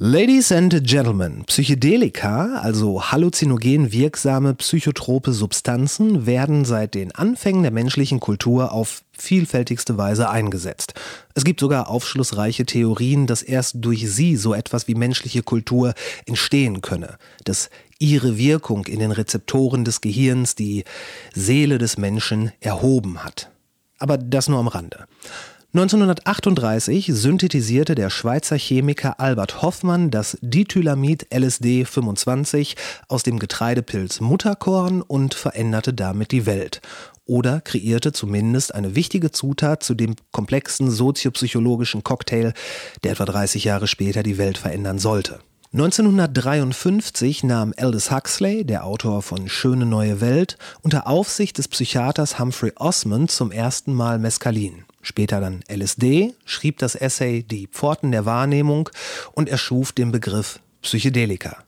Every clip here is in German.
Ladies and Gentlemen, Psychedelika, also halluzinogen wirksame psychotrope Substanzen, werden seit den Anfängen der menschlichen Kultur auf vielfältigste Weise eingesetzt. Es gibt sogar aufschlussreiche Theorien, dass erst durch sie so etwas wie menschliche Kultur entstehen könne, dass ihre Wirkung in den Rezeptoren des Gehirns die Seele des Menschen erhoben hat. Aber das nur am Rande. 1938 synthetisierte der Schweizer Chemiker Albert Hoffmann das Dithylamid LSD 25 aus dem Getreidepilz Mutterkorn und veränderte damit die Welt. Oder kreierte zumindest eine wichtige Zutat zu dem komplexen soziopsychologischen Cocktail, der etwa 30 Jahre später die Welt verändern sollte. 1953 nahm Aldous Huxley, der Autor von Schöne neue Welt, unter Aufsicht des Psychiaters Humphrey Osmond zum ersten Mal Mescalin später dann LSD, schrieb das Essay Die Pforten der Wahrnehmung und erschuf den Begriff Psychedelika.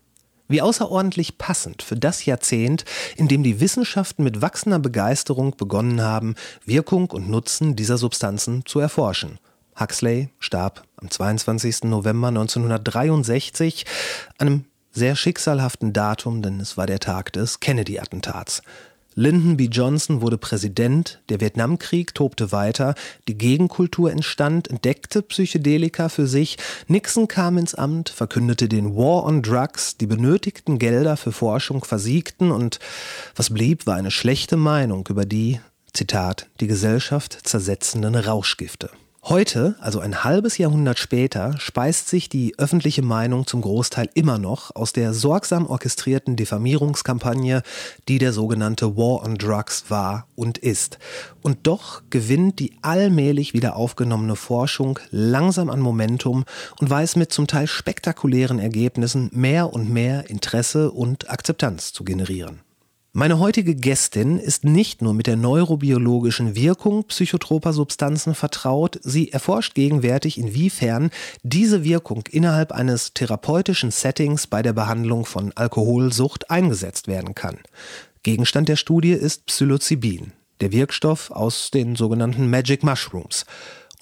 Wie außerordentlich passend für das Jahrzehnt, in dem die Wissenschaften mit wachsender Begeisterung begonnen haben, Wirkung und Nutzen dieser Substanzen zu erforschen. Huxley starb am 22. November 1963, einem sehr schicksalhaften Datum, denn es war der Tag des Kennedy-Attentats. Lyndon B. Johnson wurde Präsident, der Vietnamkrieg tobte weiter, die Gegenkultur entstand, entdeckte Psychedelika für sich, Nixon kam ins Amt, verkündete den War on Drugs, die benötigten Gelder für Forschung versiegten und was blieb, war eine schlechte Meinung über die, Zitat, die Gesellschaft zersetzenden Rauschgifte. Heute, also ein halbes Jahrhundert später, speist sich die öffentliche Meinung zum Großteil immer noch aus der sorgsam orchestrierten Diffamierungskampagne, die der sogenannte War on Drugs war und ist. Und doch gewinnt die allmählich wieder aufgenommene Forschung langsam an Momentum und weiß mit zum Teil spektakulären Ergebnissen mehr und mehr Interesse und Akzeptanz zu generieren. Meine heutige Gästin ist nicht nur mit der neurobiologischen Wirkung psychotroper Substanzen vertraut, sie erforscht gegenwärtig, inwiefern diese Wirkung innerhalb eines therapeutischen Settings bei der Behandlung von Alkoholsucht eingesetzt werden kann. Gegenstand der Studie ist Psilocybin, der Wirkstoff aus den sogenannten Magic Mushrooms.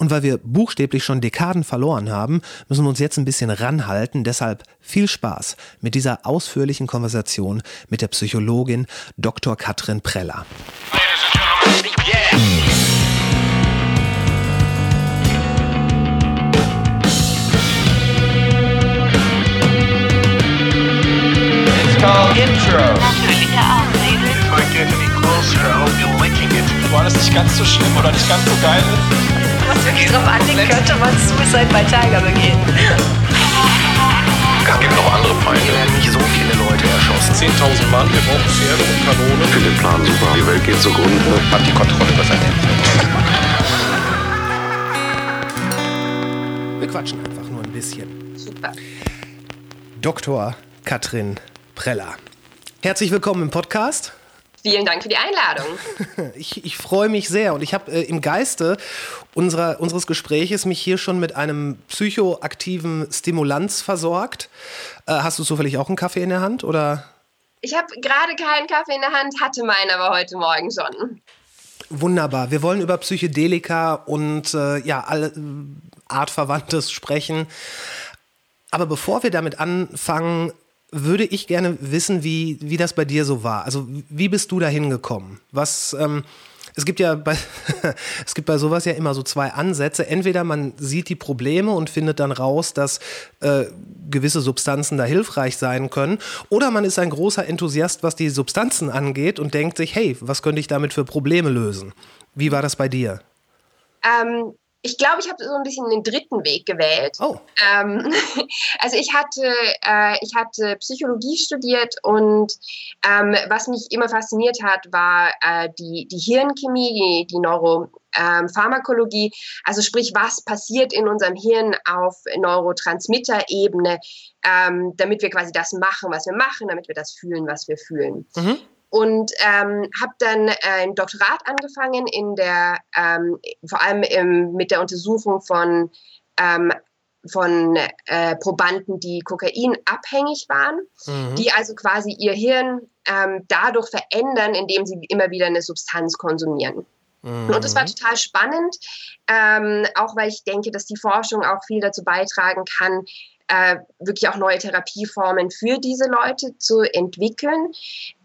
Und weil wir buchstäblich schon Dekaden verloren haben, müssen wir uns jetzt ein bisschen ranhalten. Deshalb viel Spaß mit dieser ausführlichen Konversation mit der Psychologin Dr. Katrin Preller. Intro. Auslese. War das nicht ganz so schlimm oder nicht ganz so geil ist? was wirklich drauf anlegt, könnte man Suicide bei Tiger begehen. Es gibt noch andere Feinde. Hier werden nicht so viele Leute erschossen. 10.000 Mann, wir brauchen Pferde und Kanonen. Ich finde den Plan super. Die Welt geht zugrunde. Hat die Kontrolle über sein Leben. Wir quatschen einfach nur ein bisschen. Super. Dr. Katrin Preller. Herzlich willkommen im Podcast. Vielen Dank für die Einladung. Ich, ich freue mich sehr und ich habe äh, im Geiste unserer, unseres Gespräches mich hier schon mit einem psychoaktiven Stimulanz versorgt. Äh, hast du zufällig auch einen Kaffee in der Hand oder? Ich habe gerade keinen Kaffee in der Hand, hatte meinen aber heute Morgen schon. Wunderbar. Wir wollen über Psychedelika und äh, ja, alle äh, Artverwandtes sprechen. Aber bevor wir damit anfangen, würde ich gerne wissen, wie, wie das bei dir so war. Also wie bist du da hingekommen? Was, ähm, es gibt ja bei, es gibt bei sowas ja immer so zwei Ansätze. Entweder man sieht die Probleme und findet dann raus, dass äh, gewisse Substanzen da hilfreich sein können, oder man ist ein großer Enthusiast, was die Substanzen angeht und denkt sich, hey, was könnte ich damit für Probleme lösen? Wie war das bei dir? Ähm, ich glaube, ich habe so ein bisschen den dritten Weg gewählt. Oh. Ähm, also ich hatte, äh, ich hatte Psychologie studiert und ähm, was mich immer fasziniert hat, war äh, die, die Hirnchemie, die, die Neuropharmakologie. Ähm, also sprich, was passiert in unserem Hirn auf Neurotransmitter-Ebene, ähm, damit wir quasi das machen, was wir machen, damit wir das fühlen, was wir fühlen. Mhm und ähm, habe dann äh, ein Doktorat angefangen in der ähm, vor allem im, mit der Untersuchung von ähm, von äh, Probanden, die kokainabhängig waren, mhm. die also quasi ihr Hirn ähm, dadurch verändern, indem sie immer wieder eine Substanz konsumieren. Mhm. Und das war total spannend, ähm, auch weil ich denke, dass die Forschung auch viel dazu beitragen kann, äh, wirklich auch neue Therapieformen für diese Leute zu entwickeln.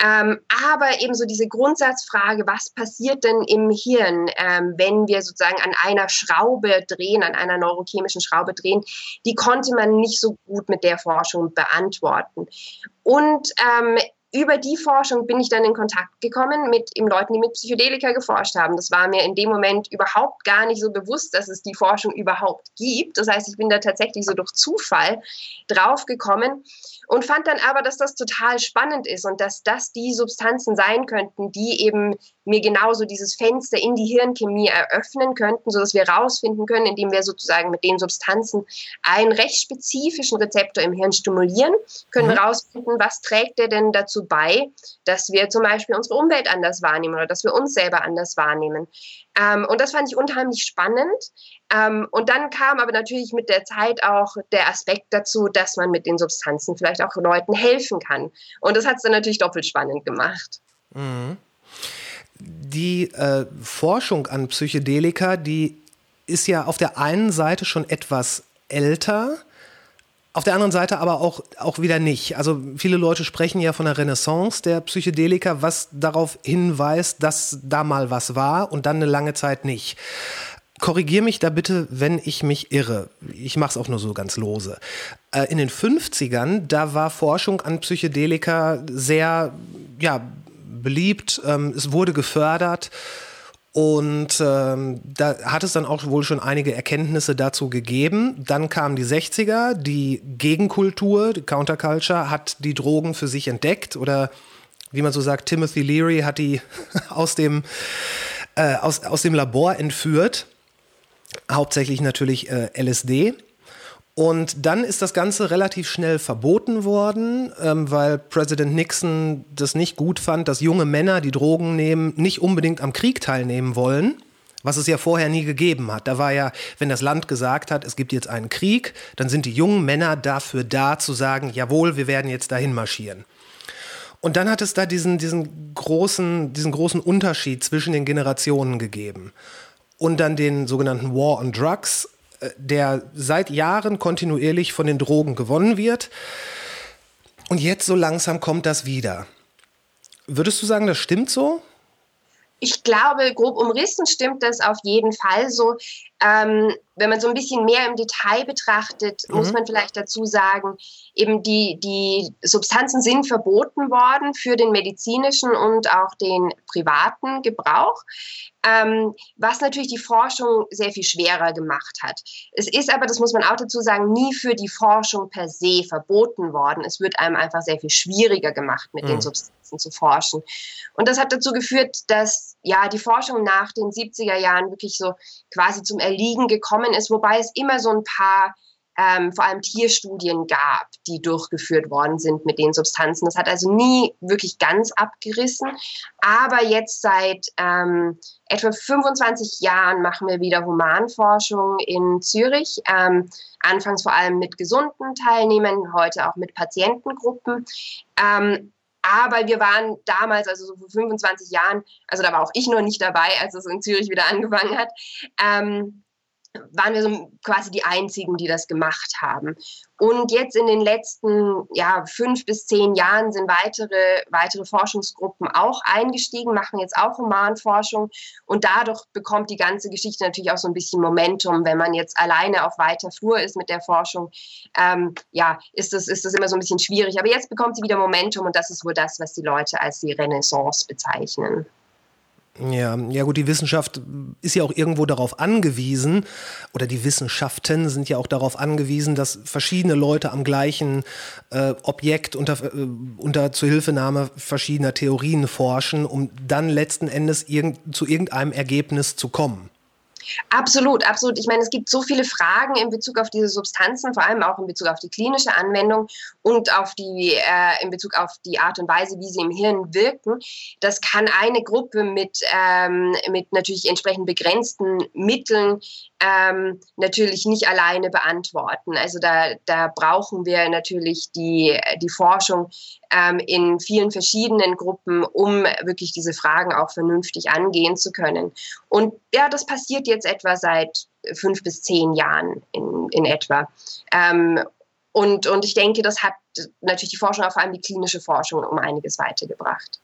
Ähm, aber eben so diese Grundsatzfrage, was passiert denn im Hirn, ähm, wenn wir sozusagen an einer Schraube drehen, an einer neurochemischen Schraube drehen, die konnte man nicht so gut mit der Forschung beantworten. Und ähm, über die Forschung bin ich dann in Kontakt gekommen mit eben Leuten, die mit Psychedelika geforscht haben. Das war mir in dem Moment überhaupt gar nicht so bewusst, dass es die Forschung überhaupt gibt. Das heißt, ich bin da tatsächlich so durch Zufall draufgekommen und fand dann aber, dass das total spannend ist und dass das die Substanzen sein könnten, die eben mir genauso dieses Fenster in die Hirnchemie eröffnen könnten, sodass wir herausfinden können, indem wir sozusagen mit den Substanzen einen recht spezifischen Rezeptor im Hirn stimulieren, können wir herausfinden, mhm. was trägt der denn dazu bei, dass wir zum Beispiel unsere Umwelt anders wahrnehmen oder dass wir uns selber anders wahrnehmen. Ähm, und das fand ich unheimlich spannend. Ähm, und dann kam aber natürlich mit der Zeit auch der Aspekt dazu, dass man mit den Substanzen vielleicht auch Leuten helfen kann. Und das hat es dann natürlich doppelt spannend gemacht. Mhm. Die äh, Forschung an Psychedelika, die ist ja auf der einen Seite schon etwas älter. Auf der anderen Seite aber auch, auch wieder nicht. Also viele Leute sprechen ja von der Renaissance der Psychedelika, was darauf hinweist, dass da mal was war und dann eine lange Zeit nicht. Korrigier mich da bitte, wenn ich mich irre. Ich mache es auch nur so ganz lose. Äh, in den 50ern, da war Forschung an Psychedelika sehr ja, beliebt, ähm, es wurde gefördert. Und ähm, da hat es dann auch wohl schon einige Erkenntnisse dazu gegeben. Dann kamen die 60er, die Gegenkultur, die Counterculture, hat die Drogen für sich entdeckt oder wie man so sagt, Timothy Leary hat die aus dem, äh, aus, aus dem Labor entführt. Hauptsächlich natürlich äh, LSD. Und dann ist das Ganze relativ schnell verboten worden, ähm, weil Präsident Nixon das nicht gut fand, dass junge Männer, die Drogen nehmen, nicht unbedingt am Krieg teilnehmen wollen. Was es ja vorher nie gegeben hat. Da war ja, wenn das Land gesagt hat, es gibt jetzt einen Krieg, dann sind die jungen Männer dafür da zu sagen, jawohl, wir werden jetzt dahin marschieren. Und dann hat es da diesen, diesen, großen, diesen großen Unterschied zwischen den Generationen gegeben. Und dann den sogenannten War on Drugs, der seit Jahren kontinuierlich von den Drogen gewonnen wird. Und jetzt so langsam kommt das wieder. Würdest du sagen, das stimmt so? Ich glaube, grob umrissen stimmt das auf jeden Fall so. Ähm, wenn man so ein bisschen mehr im Detail betrachtet, mhm. muss man vielleicht dazu sagen, eben die, die Substanzen sind verboten worden für den medizinischen und auch den privaten Gebrauch, ähm, was natürlich die Forschung sehr viel schwerer gemacht hat. Es ist aber, das muss man auch dazu sagen, nie für die Forschung per se verboten worden. Es wird einem einfach sehr viel schwieriger gemacht, mit mhm. den Substanzen zu forschen. Und das hat dazu geführt, dass ja die Forschung nach den 70er Jahren wirklich so quasi zum Erliegen gekommen ist, wobei es immer so ein paar ähm, vor allem Tierstudien gab, die durchgeführt worden sind mit den Substanzen. Das hat also nie wirklich ganz abgerissen. Aber jetzt seit ähm, etwa 25 Jahren machen wir wieder Humanforschung in Zürich. Ähm, anfangs vor allem mit gesunden Teilnehmern, heute auch mit Patientengruppen. Ähm, aber wir waren damals, also so vor 25 Jahren, also da war auch ich noch nicht dabei, als es in Zürich wieder angefangen hat, ähm, waren wir so quasi die Einzigen, die das gemacht haben. Und jetzt in den letzten ja, fünf bis zehn Jahren sind weitere, weitere Forschungsgruppen auch eingestiegen, machen jetzt auch Humanforschung. Und dadurch bekommt die ganze Geschichte natürlich auch so ein bisschen Momentum. Wenn man jetzt alleine auf weiter Flur ist mit der Forschung, ähm, ja, ist das, ist das immer so ein bisschen schwierig. Aber jetzt bekommt sie wieder Momentum und das ist wohl das, was die Leute als die Renaissance bezeichnen. Ja, ja gut, die Wissenschaft ist ja auch irgendwo darauf angewiesen, oder die Wissenschaften sind ja auch darauf angewiesen, dass verschiedene Leute am gleichen äh, Objekt unter, äh, unter Zuhilfenahme verschiedener Theorien forschen, um dann letzten Endes irgend, zu irgendeinem Ergebnis zu kommen. Absolut, absolut. Ich meine, es gibt so viele Fragen in Bezug auf diese Substanzen, vor allem auch in Bezug auf die klinische Anwendung und auf die, äh, in Bezug auf die Art und Weise, wie sie im Hirn wirken. Das kann eine Gruppe mit, ähm, mit natürlich entsprechend begrenzten Mitteln ähm, natürlich nicht alleine beantworten. Also da, da brauchen wir natürlich die, die Forschung ähm, in vielen verschiedenen Gruppen, um wirklich diese Fragen auch vernünftig angehen zu können. Und ja, das passiert jetzt etwa seit fünf bis zehn Jahren in, in etwa. Ähm, Und, und ich denke, das hat natürlich die Forschung, vor allem die klinische Forschung, um einiges weitergebracht.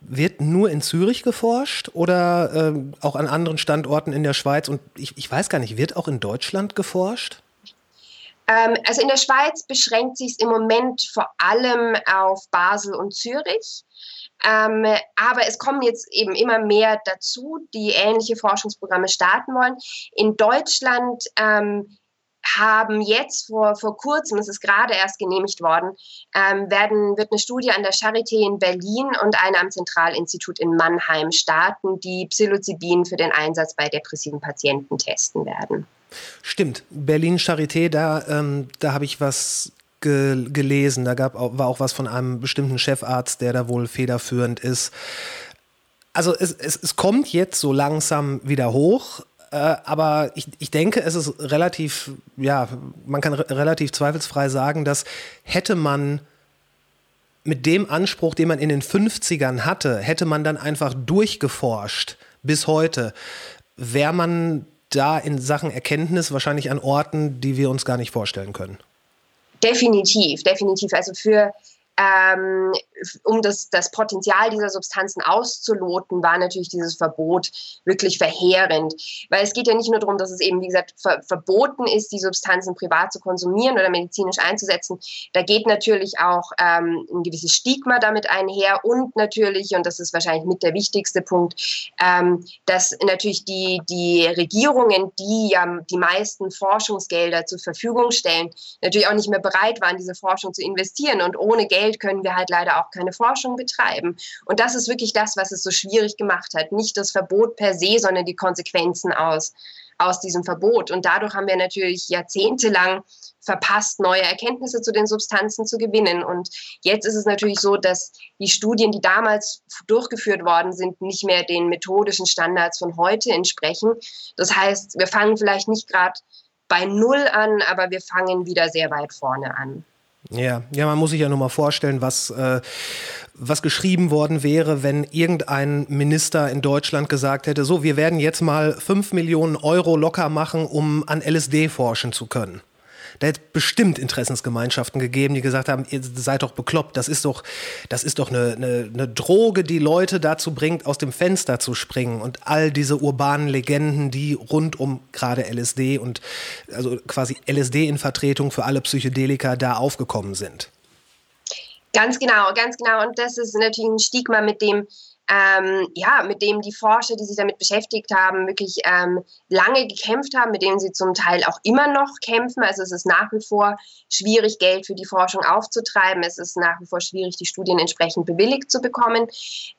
Wird nur in Zürich geforscht oder äh, auch an anderen Standorten in der Schweiz? Und ich, ich weiß gar nicht, wird auch in Deutschland geforscht? Ähm, also in der Schweiz beschränkt sich es im Moment vor allem auf Basel und Zürich. Ähm, aber es kommen jetzt eben immer mehr dazu, die ähnliche Forschungsprogramme starten wollen. In Deutschland ähm, haben jetzt vor, vor kurzem, es ist gerade erst genehmigt worden, ähm, werden, wird eine Studie an der Charité in Berlin und eine am Zentralinstitut in Mannheim starten, die Psilocybin für den Einsatz bei depressiven Patienten testen werden. Stimmt, Berlin Charité, da, ähm, da habe ich was ge gelesen. Da gab, war auch was von einem bestimmten Chefarzt, der da wohl federführend ist. Also es, es, es kommt jetzt so langsam wieder hoch. Äh, aber ich, ich denke, es ist relativ, ja, man kann relativ zweifelsfrei sagen, dass hätte man mit dem Anspruch, den man in den 50ern hatte, hätte man dann einfach durchgeforscht bis heute, wäre man da in Sachen Erkenntnis wahrscheinlich an Orten, die wir uns gar nicht vorstellen können. Definitiv, definitiv. Also für ähm, um das, das Potenzial dieser Substanzen auszuloten, war natürlich dieses Verbot wirklich verheerend. Weil es geht ja nicht nur darum, dass es eben, wie gesagt, ver verboten ist, die Substanzen privat zu konsumieren oder medizinisch einzusetzen. Da geht natürlich auch ähm, ein gewisses Stigma damit einher und natürlich, und das ist wahrscheinlich mit der wichtigste Punkt, ähm, dass natürlich die, die Regierungen, die ja die meisten Forschungsgelder zur Verfügung stellen, natürlich auch nicht mehr bereit waren, diese Forschung zu investieren. Und ohne Geld Geld können wir halt leider auch keine Forschung betreiben. Und das ist wirklich das, was es so schwierig gemacht hat. Nicht das Verbot per se, sondern die Konsequenzen aus, aus diesem Verbot. Und dadurch haben wir natürlich jahrzehntelang verpasst, neue Erkenntnisse zu den Substanzen zu gewinnen. Und jetzt ist es natürlich so, dass die Studien, die damals durchgeführt worden sind, nicht mehr den methodischen Standards von heute entsprechen. Das heißt, wir fangen vielleicht nicht gerade bei Null an, aber wir fangen wieder sehr weit vorne an. Ja, ja, man muss sich ja nur mal vorstellen, was, äh, was geschrieben worden wäre, wenn irgendein Minister in Deutschland gesagt hätte, so, wir werden jetzt mal fünf Millionen Euro locker machen, um an LSD forschen zu können. Da hätte bestimmt Interessensgemeinschaften gegeben, die gesagt haben, ihr seid doch bekloppt, das ist doch, das ist doch eine, eine, eine Droge, die Leute dazu bringt, aus dem Fenster zu springen und all diese urbanen Legenden, die rund um gerade LSD und also quasi LSD in Vertretung für alle Psychedelika da aufgekommen sind. Ganz genau, ganz genau. Und das ist natürlich ein Stigma, mit dem ähm, ja, mit dem die Forscher, die sich damit beschäftigt haben, wirklich ähm, lange gekämpft haben, mit denen sie zum Teil auch immer noch kämpfen. Also es ist nach wie vor schwierig, Geld für die Forschung aufzutreiben. Es ist nach wie vor schwierig, die Studien entsprechend bewilligt zu bekommen.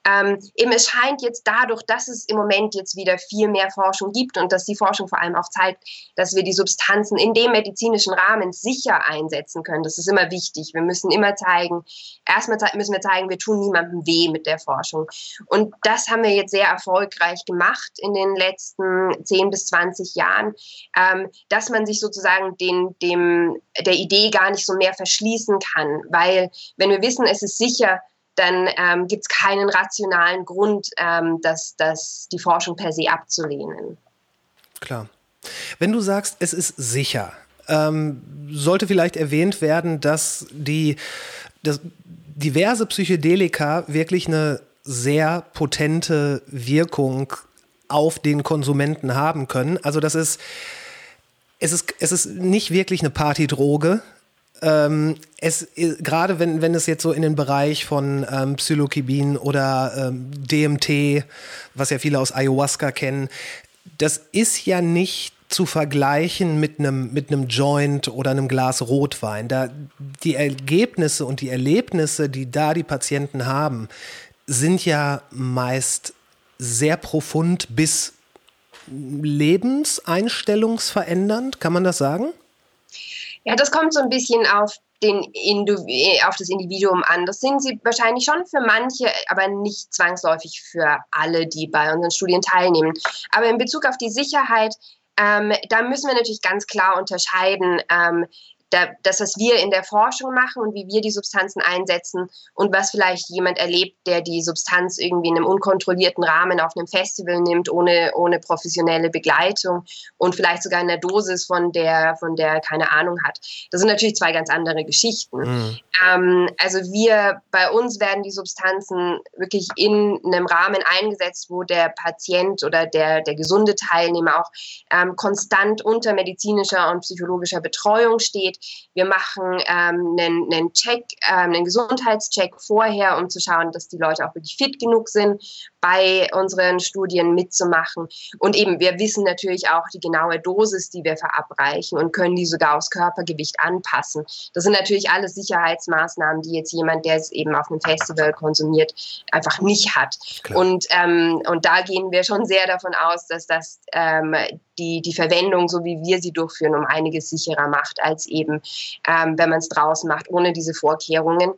Ähm, eben es scheint jetzt dadurch, dass es im Moment jetzt wieder viel mehr Forschung gibt und dass die Forschung vor allem auch zeigt, dass wir die Substanzen in dem medizinischen Rahmen sicher einsetzen können. Das ist immer wichtig. Wir müssen immer zeigen, erstmal müssen wir zeigen, wir tun niemandem weh mit der Forschung. Und das haben wir jetzt sehr erfolgreich gemacht in den letzten 10 bis 20 Jahren, ähm, dass man sich sozusagen den, dem, der Idee gar nicht so mehr verschließen kann. Weil wenn wir wissen, es ist sicher, dann ähm, gibt es keinen rationalen Grund, ähm, das, das, die Forschung per se abzulehnen. Klar. Wenn du sagst, es ist sicher, ähm, sollte vielleicht erwähnt werden, dass die dass diverse Psychedelika wirklich eine sehr potente Wirkung auf den Konsumenten haben können. Also das ist, es ist, es ist nicht wirklich eine Partydroge. Ähm, es, gerade wenn, wenn es jetzt so in den Bereich von ähm, Psilocybin oder ähm, DMT, was ja viele aus Ayahuasca kennen, das ist ja nicht zu vergleichen mit einem, mit einem Joint oder einem Glas Rotwein. Da, die Ergebnisse und die Erlebnisse, die da die Patienten haben, sind ja meist sehr profund bis lebenseinstellungsverändernd, kann man das sagen? Ja, das kommt so ein bisschen auf, den auf das Individuum an. Das sind sie wahrscheinlich schon für manche, aber nicht zwangsläufig für alle, die bei unseren Studien teilnehmen. Aber in Bezug auf die Sicherheit, ähm, da müssen wir natürlich ganz klar unterscheiden. Ähm, da, das, was wir in der Forschung machen und wie wir die Substanzen einsetzen und was vielleicht jemand erlebt, der die Substanz irgendwie in einem unkontrollierten Rahmen auf einem Festival nimmt, ohne, ohne professionelle Begleitung und vielleicht sogar in der Dosis, von der, von der er keine Ahnung hat. Das sind natürlich zwei ganz andere Geschichten. Mhm. Ähm, also wir, bei uns werden die Substanzen wirklich in einem Rahmen eingesetzt, wo der Patient oder der, der gesunde Teilnehmer auch ähm, konstant unter medizinischer und psychologischer Betreuung steht. Wir machen ähm, einen, einen Check, ähm, einen Gesundheitscheck vorher, um zu schauen, dass die Leute auch wirklich fit genug sind, bei unseren Studien mitzumachen. Und eben, wir wissen natürlich auch die genaue Dosis, die wir verabreichen und können die sogar aufs Körpergewicht anpassen. Das sind natürlich alles Sicherheitsmaßnahmen, die jetzt jemand, der es eben auf einem Festival konsumiert, einfach nicht hat. Und, ähm, und da gehen wir schon sehr davon aus, dass das ähm, die, die Verwendung, so wie wir sie durchführen, um einiges sicherer macht, als eben, ähm, wenn man es draußen macht, ohne diese Vorkehrungen.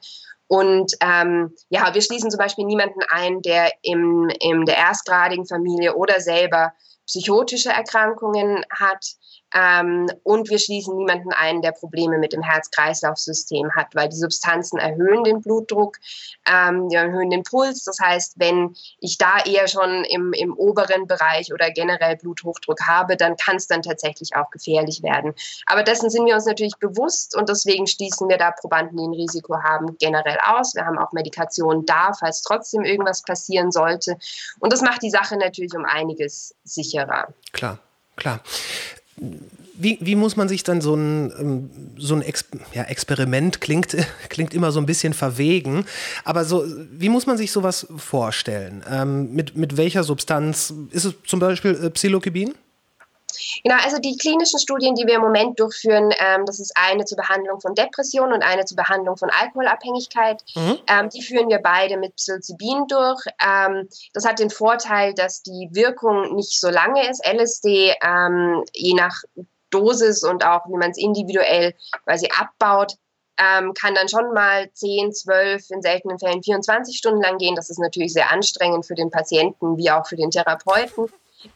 Und ähm, ja, wir schließen zum Beispiel niemanden ein, der im, in der erstgradigen Familie oder selber psychotische Erkrankungen hat. Ähm, und wir schließen niemanden ein, der Probleme mit dem Herz-Kreislauf-System hat, weil die Substanzen erhöhen den Blutdruck, ähm, die erhöhen den Puls. Das heißt, wenn ich da eher schon im, im oberen Bereich oder generell Bluthochdruck habe, dann kann es dann tatsächlich auch gefährlich werden. Aber dessen sind wir uns natürlich bewusst und deswegen schließen wir da Probanden, die ein Risiko haben, generell aus. Wir haben auch Medikationen da, falls trotzdem irgendwas passieren sollte. Und das macht die Sache natürlich um einiges sicherer. Klar, klar. Wie, wie muss man sich dann so ein, ähm, so ein Ex ja, Experiment klingt, klingt immer so ein bisschen verwegen, aber so, wie muss man sich sowas vorstellen? Ähm, mit, mit welcher Substanz? Ist es zum Beispiel äh, Psilocybin? Genau, also die klinischen Studien, die wir im Moment durchführen, ähm, das ist eine zur Behandlung von Depression und eine zur Behandlung von Alkoholabhängigkeit. Mhm. Ähm, die führen wir beide mit Psilocybin durch. Ähm, das hat den Vorteil, dass die Wirkung nicht so lange ist. LSD, ähm, je nach Dosis und auch wie man es individuell quasi abbaut, ähm, kann dann schon mal 10, 12, in seltenen Fällen 24 Stunden lang gehen. Das ist natürlich sehr anstrengend für den Patienten wie auch für den Therapeuten.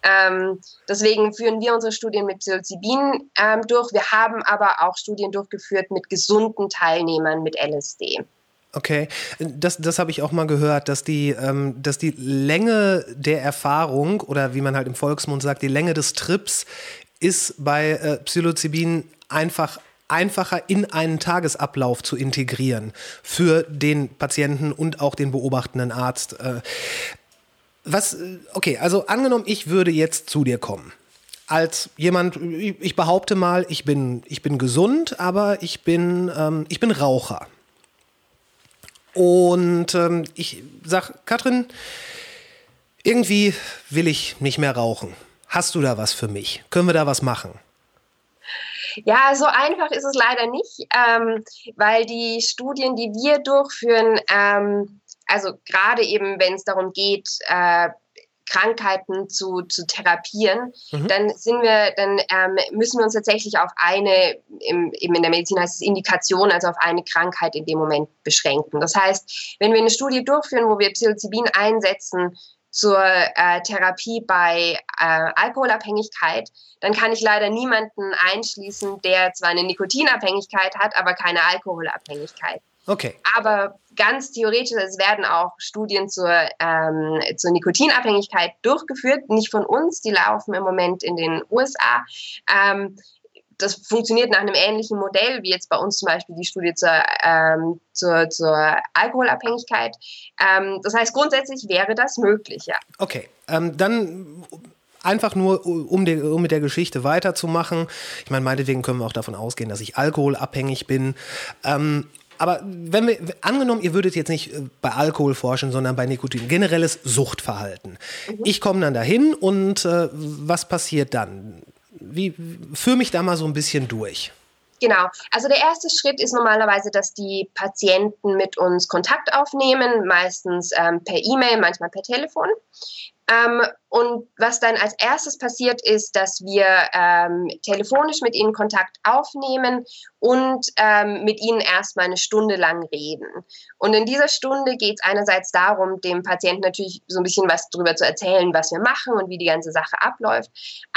Ähm, deswegen führen wir unsere Studien mit Psilocybin ähm, durch. Wir haben aber auch Studien durchgeführt mit gesunden Teilnehmern mit LSD. Okay, das, das habe ich auch mal gehört, dass die, ähm, dass die Länge der Erfahrung oder wie man halt im Volksmund sagt, die Länge des Trips ist bei äh, Psilocybin einfach einfacher in einen Tagesablauf zu integrieren für den Patienten und auch den beobachtenden Arzt. Äh, was, äh, okay, also angenommen, ich würde jetzt zu dir kommen. Als jemand, ich behaupte mal, ich bin, ich bin gesund, aber ich bin, ähm, ich bin Raucher. Und ähm, ich sag, Katrin, irgendwie will ich nicht mehr rauchen. Hast du da was für mich? Können wir da was machen? Ja, so einfach ist es leider nicht, ähm, weil die Studien, die wir durchführen, ähm, also gerade eben, wenn es darum geht, äh, Krankheiten zu, zu therapieren, mhm. dann sind wir, dann ähm, müssen wir uns tatsächlich auf eine, im, eben in der Medizin heißt es Indikation, also auf eine Krankheit in dem Moment beschränken. Das heißt, wenn wir eine Studie durchführen, wo wir Psilocybin einsetzen zur äh, Therapie bei äh, Alkoholabhängigkeit, dann kann ich leider niemanden einschließen, der zwar eine Nikotinabhängigkeit hat, aber keine Alkoholabhängigkeit. Okay. Aber ganz theoretisch, es werden auch Studien zur, ähm, zur Nikotinabhängigkeit durchgeführt, nicht von uns, die laufen im Moment in den USA. Ähm, das funktioniert nach einem ähnlichen Modell wie jetzt bei uns zum Beispiel die Studie zur, ähm, zur, zur Alkoholabhängigkeit. Ähm, das heißt, grundsätzlich wäre das möglich, ja. Okay, ähm, dann einfach nur, um, die, um, mit der Geschichte weiterzumachen. Ich meine, meinetwegen können wir auch davon ausgehen, dass ich alkoholabhängig bin. Ähm, aber wenn wir, angenommen, ihr würdet jetzt nicht äh, bei Alkohol forschen, sondern bei Nikotin, generelles Suchtverhalten. Mhm. Ich komme dann dahin und äh, was passiert dann? Wie, führ mich da mal so ein bisschen durch. Genau. Also der erste Schritt ist normalerweise, dass die Patienten mit uns Kontakt aufnehmen, meistens ähm, per E-Mail, manchmal per Telefon. Ähm, Und was dann als erstes passiert ist, dass wir ähm, telefonisch mit ihnen Kontakt aufnehmen und ähm, mit ihnen erstmal eine Stunde lang reden. Und in dieser Stunde geht es einerseits darum, dem Patienten natürlich so ein bisschen was darüber zu erzählen, was wir machen und wie die ganze Sache abläuft.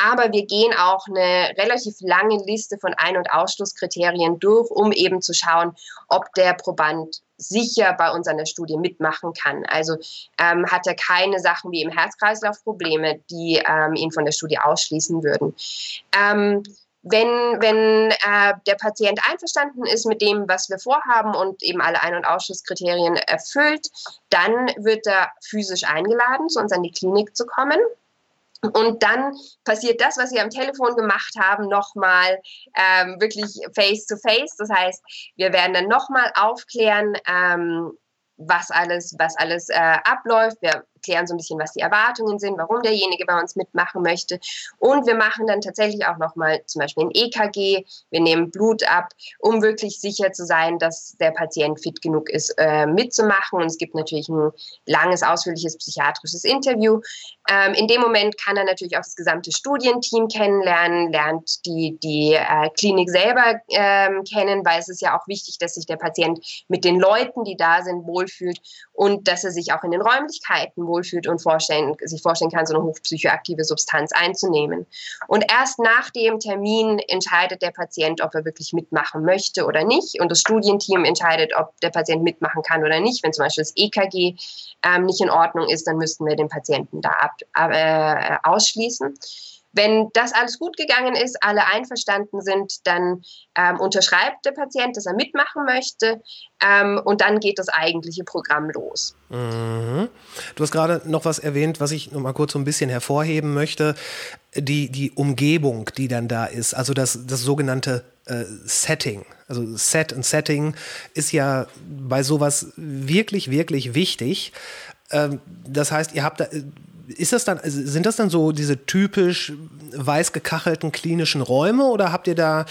Aber wir gehen auch eine relativ lange Liste von Ein- und Ausschlusskriterien durch, um eben zu schauen, ob der Proband sicher bei uns an der Studie mitmachen kann. Also ähm, hat er keine Sachen wie im Herz-Kreislauf-Probleme, die ähm, ihn von der Studie ausschließen würden. Ähm, wenn, wenn äh, der Patient einverstanden ist mit dem, was wir vorhaben und eben alle Ein- und Ausschusskriterien erfüllt, dann wird er physisch eingeladen, zu uns an die Klinik zu kommen. Und dann passiert das, was Sie am Telefon gemacht haben, nochmal ähm, wirklich face to face. Das heißt, wir werden dann nochmal aufklären, ähm, was alles, was alles äh, abläuft. Wir klären so ein bisschen, was die Erwartungen sind, warum derjenige bei uns mitmachen möchte. Und wir machen dann tatsächlich auch nochmal zum Beispiel ein EKG. Wir nehmen Blut ab, um wirklich sicher zu sein, dass der Patient fit genug ist, äh, mitzumachen. Und es gibt natürlich ein langes, ausführliches psychiatrisches Interview. Ähm, in dem Moment kann er natürlich auch das gesamte Studienteam kennenlernen, lernt die, die äh, Klinik selber ähm, kennen, weil es ist ja auch wichtig, dass sich der Patient mit den Leuten, die da sind, wohlfühlt und dass er sich auch in den Räumlichkeiten wohlfühlt wohlfühlt und vorstellen, sich vorstellen kann, so eine hochpsychoaktive Substanz einzunehmen. Und erst nach dem Termin entscheidet der Patient, ob er wirklich mitmachen möchte oder nicht. Und das Studienteam entscheidet, ob der Patient mitmachen kann oder nicht. Wenn zum Beispiel das EKG ähm, nicht in Ordnung ist, dann müssten wir den Patienten da ab, äh, ausschließen. Wenn das alles gut gegangen ist, alle einverstanden sind, dann ähm, unterschreibt der Patient, dass er mitmachen möchte ähm, und dann geht das eigentliche Programm los. Mhm. Du hast gerade noch was erwähnt, was ich noch mal kurz so ein bisschen hervorheben möchte. Die, die Umgebung, die dann da ist, also das, das sogenannte äh, Setting. Also Set und Setting ist ja bei sowas wirklich, wirklich wichtig. Ähm, das heißt, ihr habt da ist das dann, also sind das dann so diese typisch weiß gekachelten klinischen Räume oder habt ihr da,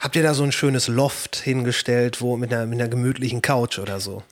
habt ihr da so ein schönes Loft hingestellt, wo mit einer, mit einer gemütlichen Couch oder so?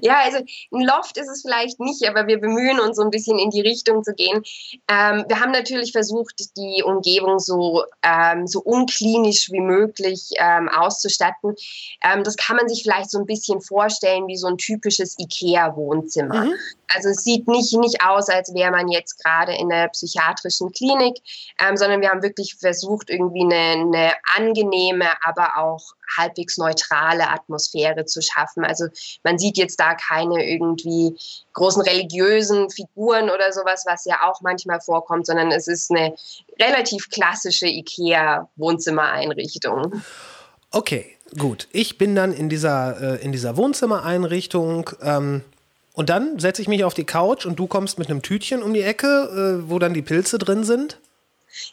Ja, also ein Loft ist es vielleicht nicht, aber wir bemühen uns so ein bisschen in die Richtung zu gehen. Ähm, wir haben natürlich versucht, die Umgebung so, ähm, so unklinisch wie möglich ähm, auszustatten. Ähm, das kann man sich vielleicht so ein bisschen vorstellen wie so ein typisches IKEA-Wohnzimmer. Mhm. Also es sieht nicht, nicht aus, als wäre man jetzt gerade in einer psychiatrischen Klinik, ähm, sondern wir haben wirklich versucht, irgendwie eine, eine angenehme, aber auch halbwegs neutrale Atmosphäre zu schaffen. Also man sieht jetzt da keine irgendwie großen religiösen Figuren oder sowas, was ja auch manchmal vorkommt, sondern es ist eine relativ klassische IKEA-Wohnzimmereinrichtung. Okay, gut. Ich bin dann in dieser, äh, in dieser Wohnzimmereinrichtung. Ähm und dann setze ich mich auf die Couch und du kommst mit einem Tütchen um die Ecke, äh, wo dann die Pilze drin sind?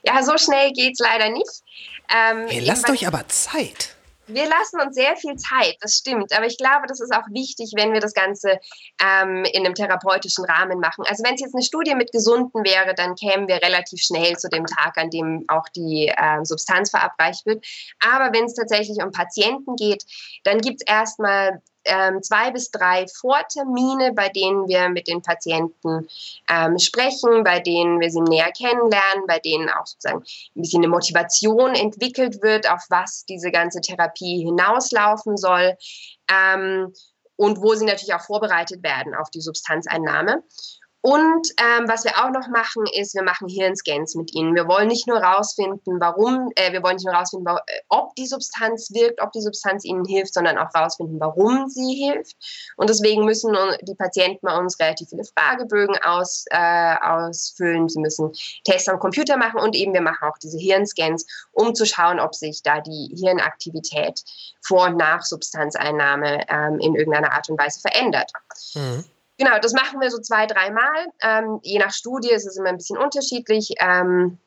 Ja, so schnell geht es leider nicht. Ähm, hey, lasst euch aber Zeit. Wir lassen uns sehr viel Zeit, das stimmt. Aber ich glaube, das ist auch wichtig, wenn wir das Ganze ähm, in einem therapeutischen Rahmen machen. Also wenn es jetzt eine Studie mit Gesunden wäre, dann kämen wir relativ schnell zu dem Tag, an dem auch die äh, Substanz verabreicht wird. Aber wenn es tatsächlich um Patienten geht, dann gibt es erstmal ähm, zwei bis drei Vortermine, bei denen wir mit den Patienten ähm, sprechen, bei denen wir sie näher kennenlernen, bei denen auch sozusagen ein bisschen eine Motivation entwickelt wird, auf was diese ganze Therapie hinauslaufen soll. Ähm, und wo sie natürlich auch vorbereitet werden auf die Substanzeinnahme. Und ähm, was wir auch noch machen, ist, wir machen Hirnscans mit ihnen. Wir wollen nicht nur herausfinden, warum, äh, wir wollen nicht nur herausfinden, äh, ob die Substanz wirkt, ob die Substanz ihnen hilft, sondern auch herausfinden, warum sie hilft. Und deswegen müssen die Patienten bei uns relativ viele Fragebögen aus, äh, ausfüllen. Sie müssen Tests am Computer machen und eben wir machen auch diese Hirnscans, um zu schauen, ob sich da die Hirnaktivität vor und nach Substanzeinnahme ähm, in irgendeiner Art und Weise verändert. Mhm. Genau, das machen wir so zwei, dreimal. Ähm, je nach Studie ist es immer ein bisschen unterschiedlich. Ähm,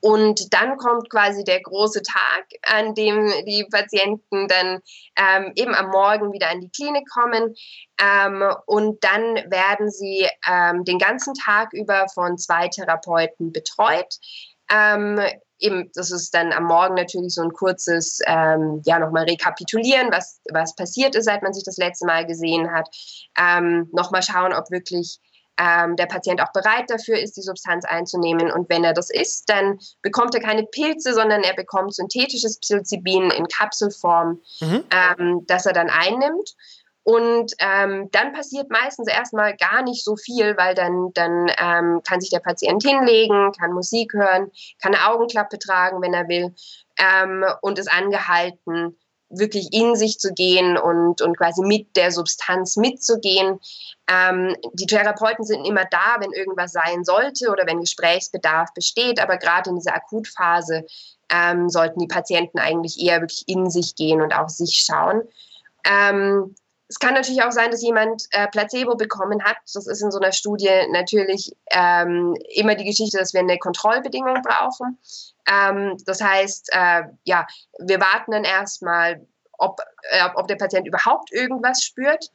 und dann kommt quasi der große Tag, an dem die Patienten dann ähm, eben am Morgen wieder in die Klinik kommen. Ähm, und dann werden sie ähm, den ganzen Tag über von zwei Therapeuten betreut. Eben, das ist dann am Morgen natürlich so ein kurzes, ähm, ja, nochmal rekapitulieren, was, was passiert ist, seit man sich das letzte Mal gesehen hat. Ähm, nochmal schauen, ob wirklich ähm, der Patient auch bereit dafür ist, die Substanz einzunehmen. Und wenn er das ist, dann bekommt er keine Pilze, sondern er bekommt synthetisches Psilocybin in Kapselform, mhm. ähm, das er dann einnimmt. Und ähm, dann passiert meistens erstmal gar nicht so viel, weil dann, dann ähm, kann sich der Patient hinlegen, kann Musik hören, kann eine Augenklappe tragen, wenn er will, ähm, und ist angehalten, wirklich in sich zu gehen und, und quasi mit der Substanz mitzugehen. Ähm, die Therapeuten sind immer da, wenn irgendwas sein sollte oder wenn Gesprächsbedarf besteht, aber gerade in dieser Akutphase ähm, sollten die Patienten eigentlich eher wirklich in sich gehen und auf sich schauen. Ähm, es kann natürlich auch sein, dass jemand äh, Placebo bekommen hat. Das ist in so einer Studie natürlich ähm, immer die Geschichte, dass wir eine Kontrollbedingung brauchen. Ähm, das heißt, äh, ja, wir warten dann erstmal, ob, äh, ob der Patient überhaupt irgendwas spürt.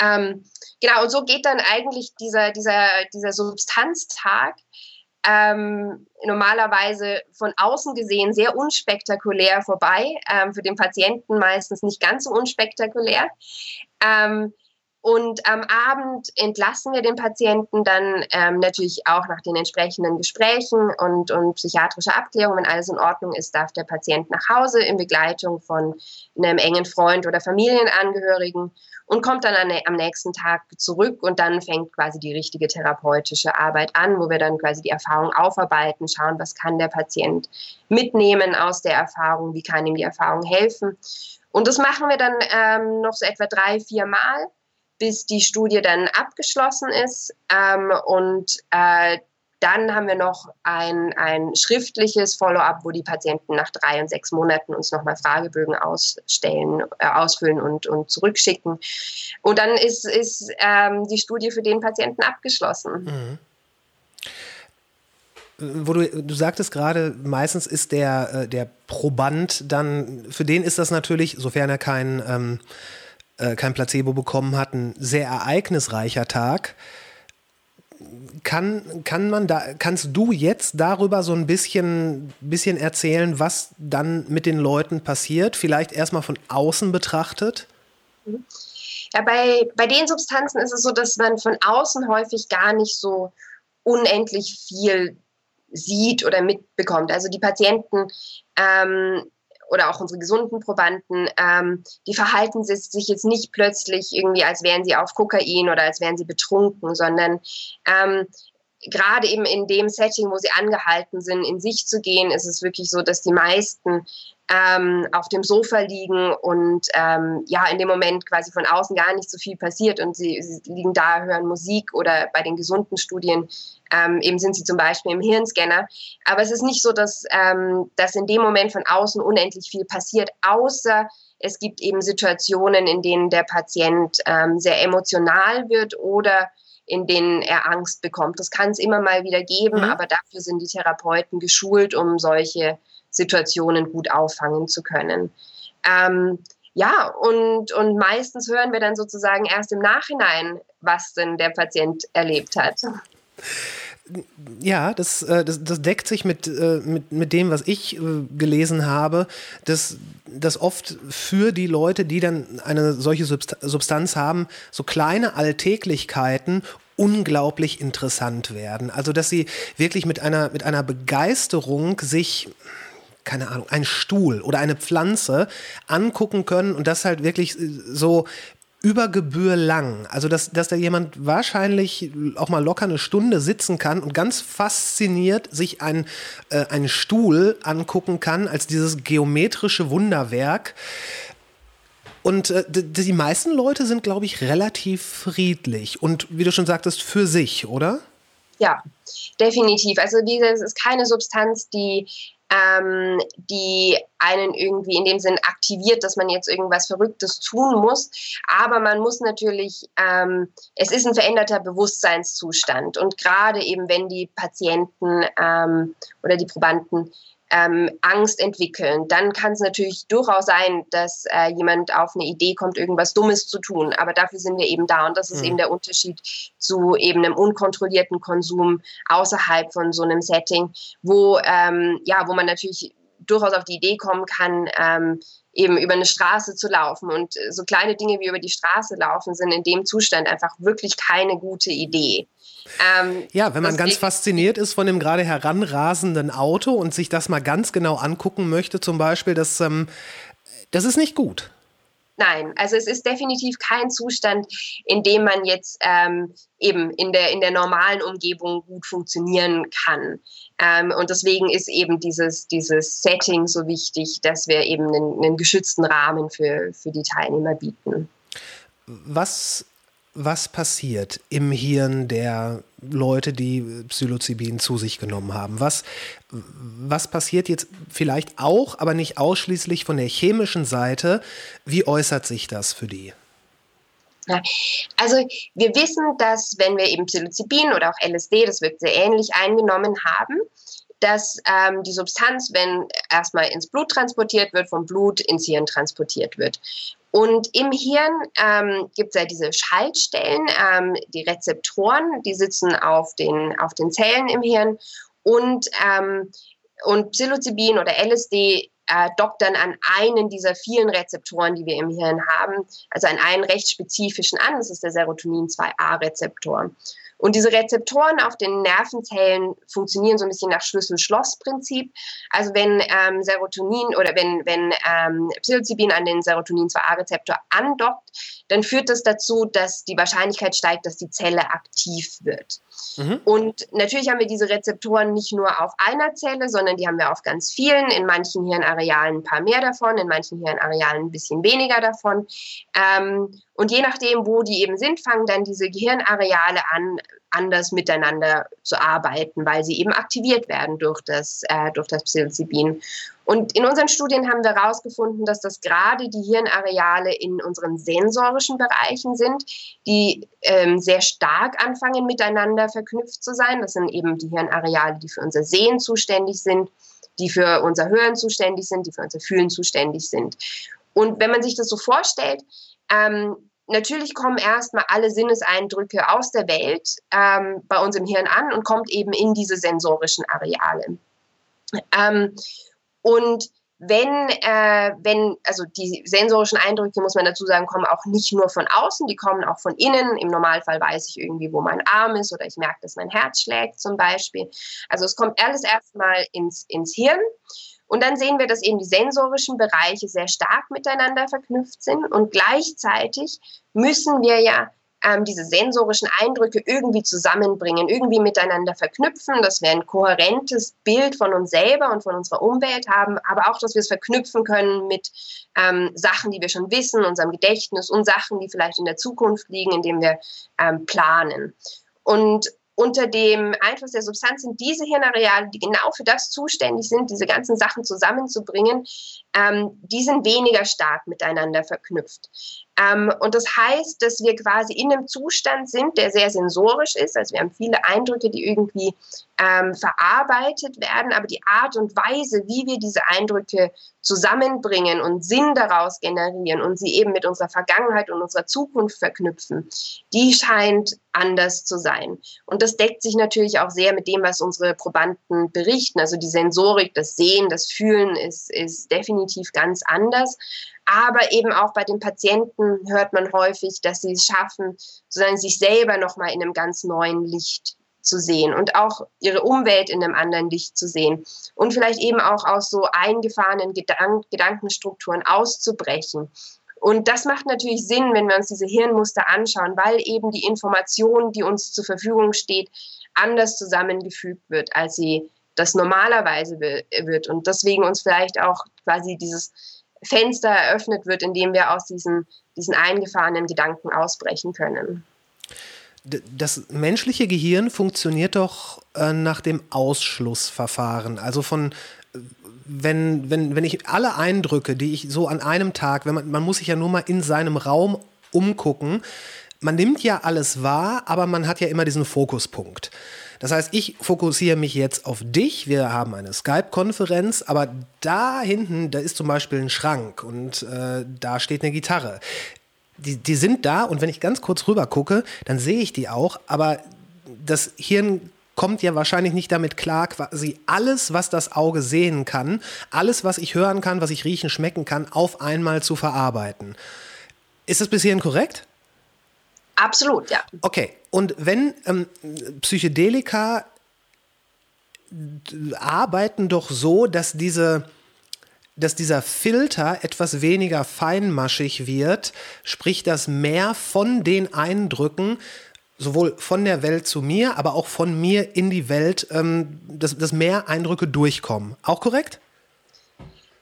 Ähm, genau, und so geht dann eigentlich dieser, dieser, dieser Substanztag ähm, normalerweise von außen gesehen sehr unspektakulär vorbei, ähm, für den Patienten meistens nicht ganz so unspektakulär. Ähm, und am Abend entlassen wir den Patienten dann ähm, natürlich auch nach den entsprechenden Gesprächen und, und psychiatrischer Abklärung. Wenn alles in Ordnung ist, darf der Patient nach Hause in Begleitung von einem engen Freund oder Familienangehörigen und kommt dann an, am nächsten Tag zurück und dann fängt quasi die richtige therapeutische Arbeit an, wo wir dann quasi die Erfahrung aufarbeiten, schauen, was kann der Patient mitnehmen aus der Erfahrung, wie kann ihm die Erfahrung helfen. Und das machen wir dann ähm, noch so etwa drei, vier Mal bis die Studie dann abgeschlossen ist. Ähm, und äh, dann haben wir noch ein, ein schriftliches Follow-up, wo die Patienten nach drei und sechs Monaten uns nochmal Fragebögen ausstellen, äh, ausfüllen und, und zurückschicken. Und dann ist, ist ähm, die Studie für den Patienten abgeschlossen. Mhm wo du, du sagtest gerade, meistens ist der, äh, der Proband dann, für den ist das natürlich, sofern er kein ähm, äh, kein Placebo bekommen hat, ein sehr ereignisreicher Tag. Kann, kann man da, kannst du jetzt darüber so ein bisschen, bisschen erzählen, was dann mit den Leuten passiert? Vielleicht erstmal von außen betrachtet? Ja, bei, bei den Substanzen ist es so, dass man von außen häufig gar nicht so unendlich viel sieht oder mitbekommt. Also die Patienten ähm, oder auch unsere gesunden Probanden, ähm, die verhalten sich jetzt nicht plötzlich irgendwie, als wären sie auf Kokain oder als wären sie betrunken, sondern ähm, gerade eben in dem Setting, wo sie angehalten sind, in sich zu gehen, ist es wirklich so, dass die meisten ähm, auf dem Sofa liegen und ähm, ja, in dem Moment quasi von außen gar nicht so viel passiert und sie, sie liegen da, hören Musik oder bei den gesunden Studien ähm, eben sind sie zum Beispiel im Hirnscanner. Aber es ist nicht so, dass, ähm, dass in dem Moment von außen unendlich viel passiert, außer es gibt eben Situationen, in denen der Patient ähm, sehr emotional wird oder in denen er Angst bekommt. Das kann es immer mal wieder geben, mhm. aber dafür sind die Therapeuten geschult, um solche Situationen gut auffangen zu können. Ähm, ja, und, und meistens hören wir dann sozusagen erst im Nachhinein, was denn der Patient erlebt hat. Ja, das, äh, das, das deckt sich mit, äh, mit, mit dem, was ich äh, gelesen habe, dass, dass oft für die Leute, die dann eine solche Substanz haben, so kleine Alltäglichkeiten unglaublich interessant werden. Also, dass sie wirklich mit einer, mit einer Begeisterung sich keine Ahnung, einen Stuhl oder eine Pflanze angucken können und das halt wirklich so über Gebühr lang. Also, dass, dass da jemand wahrscheinlich auch mal locker eine Stunde sitzen kann und ganz fasziniert sich ein, äh, einen Stuhl angucken kann als dieses geometrische Wunderwerk. Und äh, die meisten Leute sind, glaube ich, relativ friedlich und, wie du schon sagtest, für sich, oder? Ja, definitiv. Also, es ist keine Substanz, die ähm, die einen irgendwie in dem Sinn aktiviert, dass man jetzt irgendwas Verrücktes tun muss. Aber man muss natürlich, ähm, es ist ein veränderter Bewusstseinszustand. Und gerade eben, wenn die Patienten ähm, oder die Probanden ähm, Angst entwickeln, dann kann es natürlich durchaus sein, dass äh, jemand auf eine Idee kommt, irgendwas Dummes zu tun. Aber dafür sind wir eben da und das ist mhm. eben der Unterschied zu eben einem unkontrollierten Konsum außerhalb von so einem Setting, wo ähm, ja, wo man natürlich durchaus auf die Idee kommen kann, ähm, eben über eine Straße zu laufen. Und so kleine Dinge wie über die Straße laufen sind in dem Zustand einfach wirklich keine gute Idee. Ähm, ja, wenn man ganz fasziniert ist von dem gerade heranrasenden Auto und sich das mal ganz genau angucken möchte, zum Beispiel, das, ähm, das ist nicht gut. Nein, also es ist definitiv kein Zustand, in dem man jetzt ähm, eben in der, in der normalen Umgebung gut funktionieren kann. Ähm, und deswegen ist eben dieses, dieses Setting so wichtig, dass wir eben einen, einen geschützten Rahmen für, für die Teilnehmer bieten. Was was passiert im Hirn der Leute, die Psilocybin zu sich genommen haben? Was, was passiert jetzt vielleicht auch, aber nicht ausschließlich von der chemischen Seite? Wie äußert sich das für die? Also wir wissen, dass wenn wir eben Psilocybin oder auch LSD, das wirkt sehr ähnlich, eingenommen haben, dass ähm, die Substanz, wenn erstmal ins Blut transportiert wird, vom Blut ins Hirn transportiert wird. Und im Hirn ähm, gibt es ja diese Schaltstellen, ähm, die Rezeptoren, die sitzen auf den, auf den Zellen im Hirn. Und, ähm, und Psilocybin oder LSD äh, dockt dann an einen dieser vielen Rezeptoren, die wir im Hirn haben, also an einen recht spezifischen an. Das ist der Serotonin-2A-Rezeptor. Und diese Rezeptoren auf den Nervenzellen funktionieren so ein bisschen nach Schlüssel-Schloss-Prinzip. Also wenn ähm, Serotonin oder wenn, wenn ähm, Psilocybin an den Serotonin-2A-Rezeptor andockt, dann führt das dazu, dass die Wahrscheinlichkeit steigt, dass die Zelle aktiv wird. Mhm. Und natürlich haben wir diese Rezeptoren nicht nur auf einer Zelle, sondern die haben wir auf ganz vielen. In manchen Hirnarealen ein paar mehr davon, in manchen Hirnarealen ein bisschen weniger davon. Ähm, und je nachdem, wo die eben sind, fangen dann diese Gehirnareale an, anders miteinander zu arbeiten, weil sie eben aktiviert werden durch das, äh, durch das Psilocybin. Und in unseren Studien haben wir herausgefunden, dass das gerade die Hirnareale in unseren sensorischen Bereichen sind, die ähm, sehr stark anfangen, miteinander verknüpft zu sein. Das sind eben die Hirnareale, die für unser Sehen zuständig sind, die für unser Hören zuständig sind, die für unser Fühlen zuständig sind. Und wenn man sich das so vorstellt, ähm, natürlich kommen erstmal alle Sinneseindrücke aus der Welt ähm, bei uns im Hirn an und kommt eben in diese sensorischen Areale. Ähm, und wenn, äh, wenn, also die sensorischen Eindrücke, muss man dazu sagen, kommen auch nicht nur von außen, die kommen auch von innen. Im Normalfall weiß ich irgendwie, wo mein Arm ist oder ich merke, dass mein Herz schlägt zum Beispiel. Also es kommt alles erstmal ins, ins Hirn. Und dann sehen wir, dass eben die sensorischen Bereiche sehr stark miteinander verknüpft sind. Und gleichzeitig müssen wir ja ähm, diese sensorischen Eindrücke irgendwie zusammenbringen, irgendwie miteinander verknüpfen, dass wir ein kohärentes Bild von uns selber und von unserer Umwelt haben, aber auch, dass wir es verknüpfen können mit ähm, Sachen, die wir schon wissen, unserem Gedächtnis und Sachen, die vielleicht in der Zukunft liegen, indem wir ähm, planen. Und unter dem Einfluss der Substanz sind diese Hirnareale, die genau für das zuständig sind, diese ganzen Sachen zusammenzubringen, ähm, die sind weniger stark miteinander verknüpft. Ähm, und das heißt, dass wir quasi in einem Zustand sind, der sehr sensorisch ist. Also wir haben viele Eindrücke, die irgendwie ähm, verarbeitet werden, aber die Art und Weise, wie wir diese Eindrücke zusammenbringen und Sinn daraus generieren und sie eben mit unserer Vergangenheit und unserer Zukunft verknüpfen, die scheint anders zu sein. Und das deckt sich natürlich auch sehr mit dem, was unsere Probanden berichten. Also die Sensorik, das Sehen, das Fühlen ist, ist definitiv ganz anders. Aber eben auch bei den Patienten hört man häufig, dass sie es schaffen, sozusagen sich selber nochmal in einem ganz neuen Licht zu sehen und auch ihre Umwelt in einem anderen Licht zu sehen und vielleicht eben auch aus so eingefahrenen Gedank Gedankenstrukturen auszubrechen. Und das macht natürlich Sinn, wenn wir uns diese Hirnmuster anschauen, weil eben die Information, die uns zur Verfügung steht, anders zusammengefügt wird, als sie das normalerweise wird. Und deswegen uns vielleicht auch quasi dieses Fenster eröffnet wird, in dem wir aus diesen, diesen eingefahrenen Gedanken ausbrechen können. Das menschliche Gehirn funktioniert doch äh, nach dem Ausschlussverfahren. Also von wenn, wenn, wenn ich alle Eindrücke, die ich so an einem Tag, wenn man, man muss sich ja nur mal in seinem Raum umgucken, man nimmt ja alles wahr, aber man hat ja immer diesen Fokuspunkt. Das heißt, ich fokussiere mich jetzt auf dich. Wir haben eine Skype-Konferenz, aber da hinten, da ist zum Beispiel ein Schrank und äh, da steht eine Gitarre. Die, die sind da und wenn ich ganz kurz rüber gucke, dann sehe ich die auch, aber das Hirn kommt ja wahrscheinlich nicht damit klar, quasi alles, was das Auge sehen kann, alles, was ich hören kann, was ich riechen, schmecken kann, auf einmal zu verarbeiten. Ist das bis hierhin korrekt? Absolut, ja. Okay, und wenn ähm, Psychedelika arbeiten doch so, dass diese dass dieser Filter etwas weniger feinmaschig wird, sprich, dass mehr von den Eindrücken sowohl von der Welt zu mir, aber auch von mir in die Welt, ähm, dass, dass mehr Eindrücke durchkommen. Auch korrekt?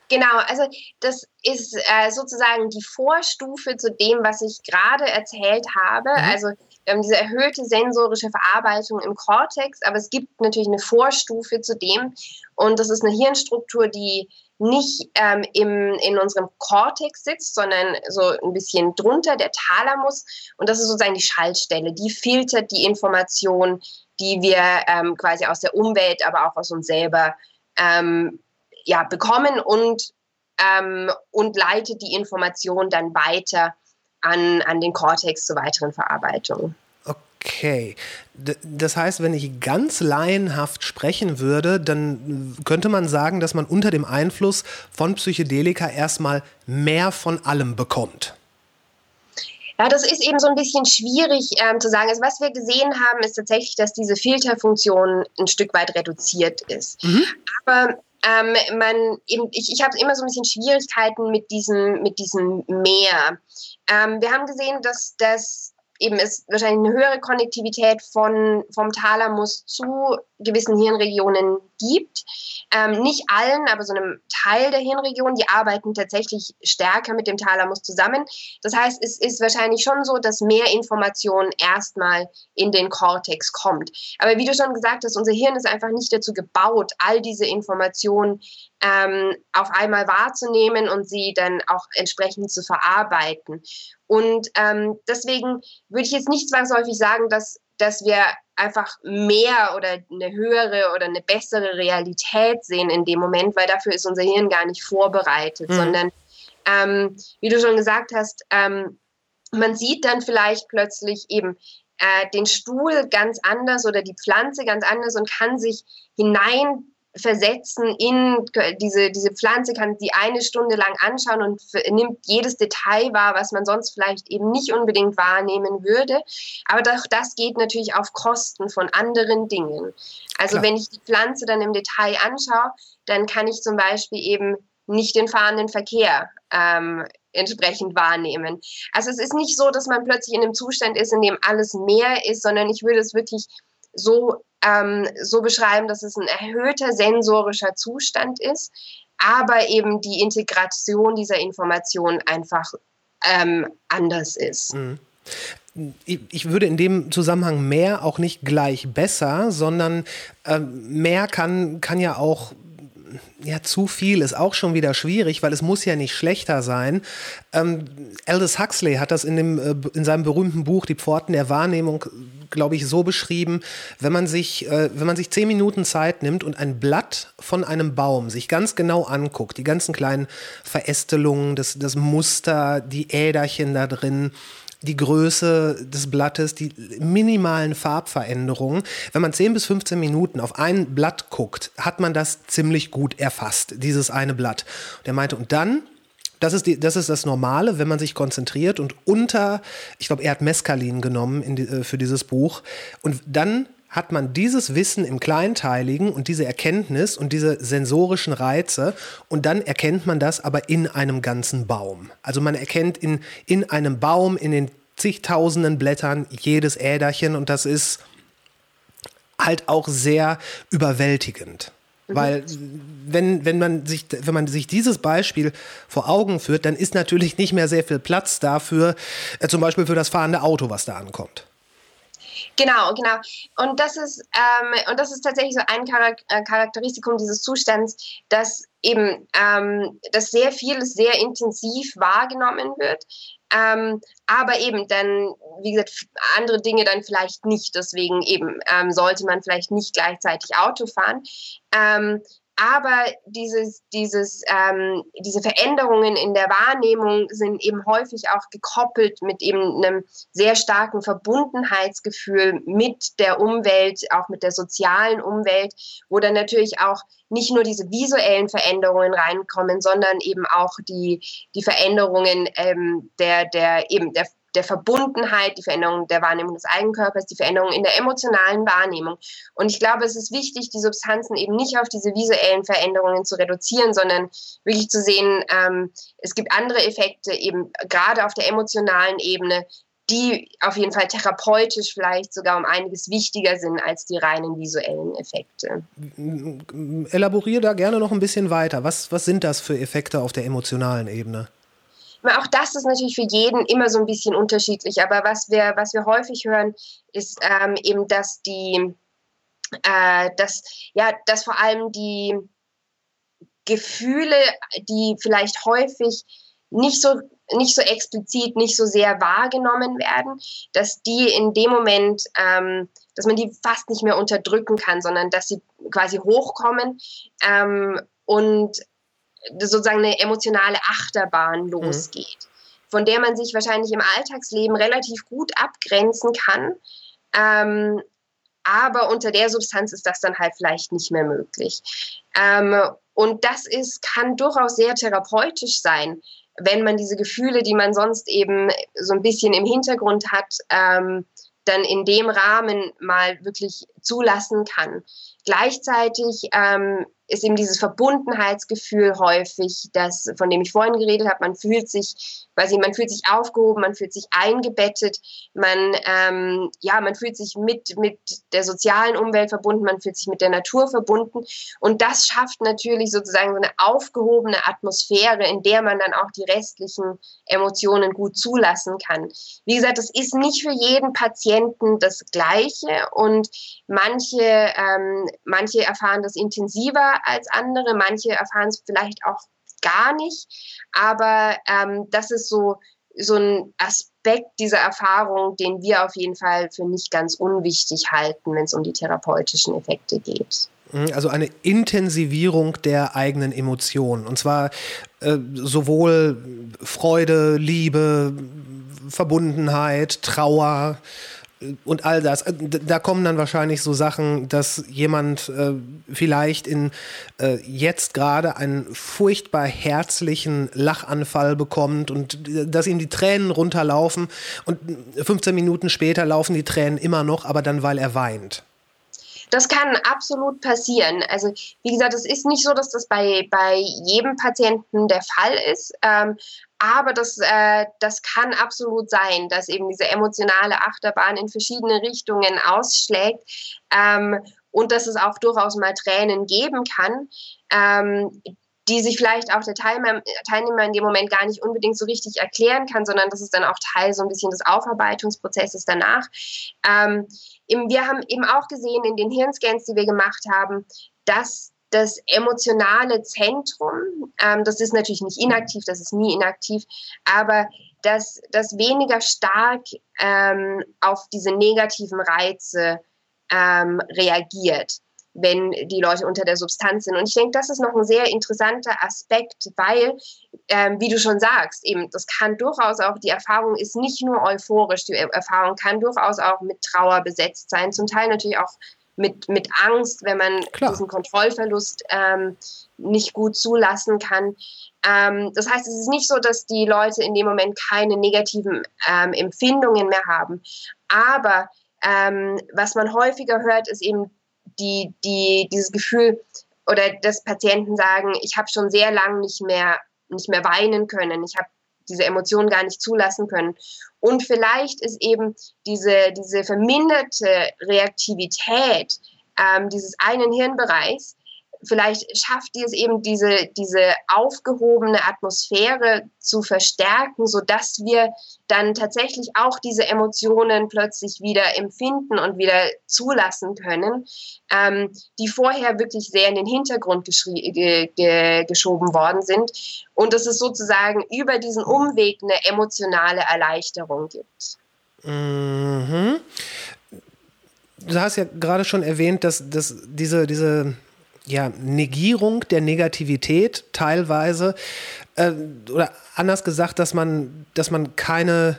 Genau, also das ist äh, sozusagen die Vorstufe zu dem, was ich gerade erzählt habe. Mhm. Also ähm, diese erhöhte sensorische Verarbeitung im Kortex, aber es gibt natürlich eine Vorstufe zu dem und das ist eine Hirnstruktur, die nicht ähm, im, in unserem Kortex sitzt, sondern so ein bisschen drunter, der Thalamus. Und das ist sozusagen die Schaltstelle, die filtert die Information, die wir ähm, quasi aus der Umwelt, aber auch aus uns selber ähm, ja, bekommen und, ähm, und leitet die Information dann weiter an, an den Kortex zur weiteren Verarbeitung. Okay. Das heißt, wenn ich ganz laienhaft sprechen würde, dann könnte man sagen, dass man unter dem Einfluss von Psychedelika erstmal mehr von allem bekommt. Ja, das ist eben so ein bisschen schwierig ähm, zu sagen. Also was wir gesehen haben, ist tatsächlich, dass diese Filterfunktion ein Stück weit reduziert ist. Mhm. Aber ähm, man eben, ich, ich habe immer so ein bisschen Schwierigkeiten mit diesem, mit diesem Mehr. Ähm, wir haben gesehen, dass das eben es wahrscheinlich eine höhere Konnektivität von, vom Thalamus zu gewissen Hirnregionen gibt. Ähm, nicht allen, aber so einem Teil der Hirnregionen, die arbeiten tatsächlich stärker mit dem Thalamus zusammen. Das heißt, es ist wahrscheinlich schon so, dass mehr Information erstmal in den Kortex kommt. Aber wie du schon gesagt hast, unser Hirn ist einfach nicht dazu gebaut, all diese Informationen ähm, auf einmal wahrzunehmen und sie dann auch entsprechend zu verarbeiten. Und ähm, deswegen würde ich jetzt nicht zwangsläufig sagen, dass, dass wir einfach mehr oder eine höhere oder eine bessere Realität sehen in dem Moment, weil dafür ist unser Hirn gar nicht vorbereitet, mhm. sondern ähm, wie du schon gesagt hast, ähm, man sieht dann vielleicht plötzlich eben äh, den Stuhl ganz anders oder die Pflanze ganz anders und kann sich hinein versetzen in diese, diese Pflanze, kann sie eine Stunde lang anschauen und nimmt jedes Detail wahr, was man sonst vielleicht eben nicht unbedingt wahrnehmen würde. Aber doch das geht natürlich auf Kosten von anderen Dingen. Also Klar. wenn ich die Pflanze dann im Detail anschaue, dann kann ich zum Beispiel eben nicht den fahrenden Verkehr ähm, entsprechend wahrnehmen. Also es ist nicht so, dass man plötzlich in einem Zustand ist, in dem alles mehr ist, sondern ich würde es wirklich so ähm, so beschreiben, dass es ein erhöhter sensorischer Zustand ist, aber eben die Integration dieser Information einfach ähm, anders ist. Mhm. Ich würde in dem Zusammenhang mehr auch nicht gleich besser, sondern äh, mehr kann, kann ja auch ja, zu viel ist auch schon wieder schwierig, weil es muss ja nicht schlechter sein. Ähm, Aldous Huxley hat das in, dem, äh, in seinem berühmten Buch Die Pforten der Wahrnehmung, glaube ich, so beschrieben, wenn man, sich, äh, wenn man sich zehn Minuten Zeit nimmt und ein Blatt von einem Baum sich ganz genau anguckt, die ganzen kleinen Verästelungen, das, das Muster, die Äderchen da drin, die Größe des Blattes, die minimalen Farbveränderungen. Wenn man 10 bis 15 Minuten auf ein Blatt guckt, hat man das ziemlich gut erfasst, dieses eine Blatt. Der meinte, und dann das ist, die, das ist das Normale, wenn man sich konzentriert und unter, ich glaube, er hat Mescalin genommen die, äh, für dieses Buch. Und dann hat man dieses Wissen im Kleinteiligen und diese Erkenntnis und diese sensorischen Reize und dann erkennt man das aber in einem ganzen Baum. Also man erkennt in, in einem Baum, in den zigtausenden Blättern jedes Äderchen und das ist halt auch sehr überwältigend. Mhm. Weil wenn, wenn, man sich, wenn man sich dieses Beispiel vor Augen führt, dann ist natürlich nicht mehr sehr viel Platz dafür, äh, zum Beispiel für das fahrende Auto, was da ankommt. Genau, genau. Und das ist, ähm, und das ist tatsächlich so ein Charak äh, Charakteristikum dieses Zustands, dass eben, ähm, dass sehr vieles sehr intensiv wahrgenommen wird, ähm, aber eben dann, wie gesagt, andere Dinge dann vielleicht nicht. Deswegen eben ähm, sollte man vielleicht nicht gleichzeitig Auto fahren. Ähm, aber dieses, dieses, ähm, diese Veränderungen in der Wahrnehmung sind eben häufig auch gekoppelt mit eben einem sehr starken Verbundenheitsgefühl mit der Umwelt, auch mit der sozialen Umwelt, wo dann natürlich auch nicht nur diese visuellen Veränderungen reinkommen, sondern eben auch die, die Veränderungen ähm, der, der, eben der der Verbundenheit, die Veränderung der Wahrnehmung des Eigenkörpers, die Veränderung in der emotionalen Wahrnehmung. Und ich glaube, es ist wichtig, die Substanzen eben nicht auf diese visuellen Veränderungen zu reduzieren, sondern wirklich zu sehen, ähm, es gibt andere Effekte, eben gerade auf der emotionalen Ebene, die auf jeden Fall therapeutisch vielleicht sogar um einiges wichtiger sind als die reinen visuellen Effekte. Elaboriere da gerne noch ein bisschen weiter. Was, was sind das für Effekte auf der emotionalen Ebene? Auch das ist natürlich für jeden immer so ein bisschen unterschiedlich. Aber was wir, was wir häufig hören, ist ähm, eben, dass die, äh, dass, ja, dass vor allem die Gefühle, die vielleicht häufig nicht so nicht so explizit, nicht so sehr wahrgenommen werden, dass die in dem Moment, ähm, dass man die fast nicht mehr unterdrücken kann, sondern dass sie quasi hochkommen ähm, und sozusagen eine emotionale Achterbahn mhm. losgeht, mhm. von der man sich wahrscheinlich im Alltagsleben relativ gut abgrenzen kann. Ähm, aber unter der Substanz ist das dann halt vielleicht nicht mehr möglich. Ähm, und das ist, kann durchaus sehr therapeutisch sein, wenn man diese Gefühle, die man sonst eben so ein bisschen im Hintergrund hat, ähm, dann in dem Rahmen mal wirklich zulassen kann. Gleichzeitig ähm, ist eben dieses Verbundenheitsgefühl häufig, das, von dem ich vorhin geredet habe. Man fühlt sich, weiß ich, man fühlt sich aufgehoben, man fühlt sich eingebettet, man, ähm, ja, man fühlt sich mit, mit der sozialen Umwelt verbunden, man fühlt sich mit der Natur verbunden. Und das schafft natürlich sozusagen so eine aufgehobene Atmosphäre, in der man dann auch die restlichen Emotionen gut zulassen kann. Wie gesagt, das ist nicht für jeden Patienten das Gleiche und manche, ähm, manche erfahren das intensiver als andere, manche erfahren es vielleicht auch gar nicht, aber ähm, das ist so, so ein Aspekt dieser Erfahrung, den wir auf jeden Fall für nicht ganz unwichtig halten, wenn es um die therapeutischen Effekte geht. Mhm, also eine Intensivierung der eigenen Emotionen. Und zwar äh, sowohl Freude, Liebe, Verbundenheit, Trauer, und all das. Äh, da kommen dann wahrscheinlich so Sachen, dass jemand äh, vielleicht in äh, jetzt gerade einen furchtbar herzlichen Lachanfall bekommt und äh, dass ihm die Tränen runterlaufen und 15 Minuten später laufen die Tränen immer noch, aber dann weil er weint. Das kann absolut passieren. Also wie gesagt, es ist nicht so, dass das bei, bei jedem Patienten der Fall ist. Ähm, aber das, äh, das kann absolut sein, dass eben diese emotionale Achterbahn in verschiedene Richtungen ausschlägt ähm, und dass es auch durchaus mal Tränen geben kann. Ähm, die sich vielleicht auch der Teilnehmer, in dem Moment gar nicht unbedingt so richtig erklären kann, sondern das ist dann auch Teil so ein bisschen des Aufarbeitungsprozesses danach. Ähm, wir haben eben auch gesehen in den Hirnscans, die wir gemacht haben, dass das emotionale Zentrum, ähm, das ist natürlich nicht inaktiv, das ist nie inaktiv, aber dass das weniger stark ähm, auf diese negativen Reize ähm, reagiert wenn die Leute unter der Substanz sind. Und ich denke, das ist noch ein sehr interessanter Aspekt, weil, ähm, wie du schon sagst, eben, das kann durchaus auch, die Erfahrung ist nicht nur euphorisch, die Erfahrung kann durchaus auch mit Trauer besetzt sein, zum Teil natürlich auch mit, mit Angst, wenn man Klar. diesen Kontrollverlust ähm, nicht gut zulassen kann. Ähm, das heißt, es ist nicht so, dass die Leute in dem Moment keine negativen ähm, Empfindungen mehr haben. Aber ähm, was man häufiger hört, ist eben die, die, dieses Gefühl oder dass Patienten sagen, ich habe schon sehr lange nicht mehr, nicht mehr weinen können, ich habe diese Emotionen gar nicht zulassen können. Und vielleicht ist eben diese, diese verminderte Reaktivität ähm, dieses einen Hirnbereichs vielleicht schafft die es eben, diese, diese aufgehobene Atmosphäre zu verstärken, sodass wir dann tatsächlich auch diese Emotionen plötzlich wieder empfinden und wieder zulassen können, ähm, die vorher wirklich sehr in den Hintergrund ge ge geschoben worden sind. Und dass es sozusagen über diesen Umweg eine emotionale Erleichterung gibt. Mhm. Du hast ja gerade schon erwähnt, dass, dass diese, diese ja, Negierung der Negativität teilweise. Äh, oder anders gesagt, dass man, dass man keine,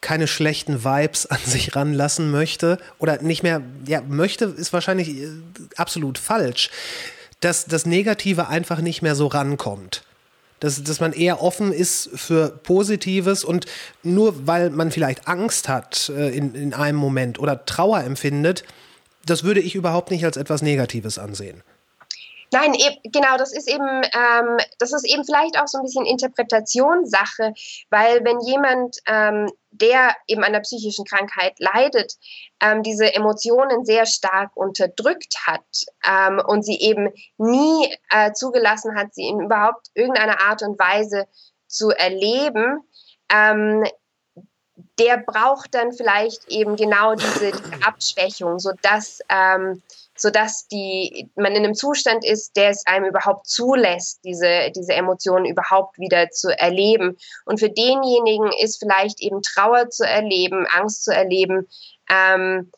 keine schlechten Vibes an sich ranlassen möchte. Oder nicht mehr, ja, möchte ist wahrscheinlich äh, absolut falsch. Dass das Negative einfach nicht mehr so rankommt. Dass, dass man eher offen ist für Positives und nur weil man vielleicht Angst hat äh, in, in einem Moment oder Trauer empfindet, das würde ich überhaupt nicht als etwas Negatives ansehen. Nein, genau, das ist eben, ähm, das ist eben vielleicht auch so ein bisschen Interpretationssache, weil wenn jemand, ähm, der eben an der psychischen Krankheit leidet, ähm, diese Emotionen sehr stark unterdrückt hat ähm, und sie eben nie äh, zugelassen hat, sie in überhaupt irgendeiner Art und Weise zu erleben, ähm, der braucht dann vielleicht eben genau diese, diese Abschwächung, sodass, ähm, sodass die, man in einem Zustand ist, der es einem überhaupt zulässt, diese, diese Emotionen überhaupt wieder zu erleben. Und für denjenigen ist vielleicht eben Trauer zu erleben, Angst zu erleben, ähm,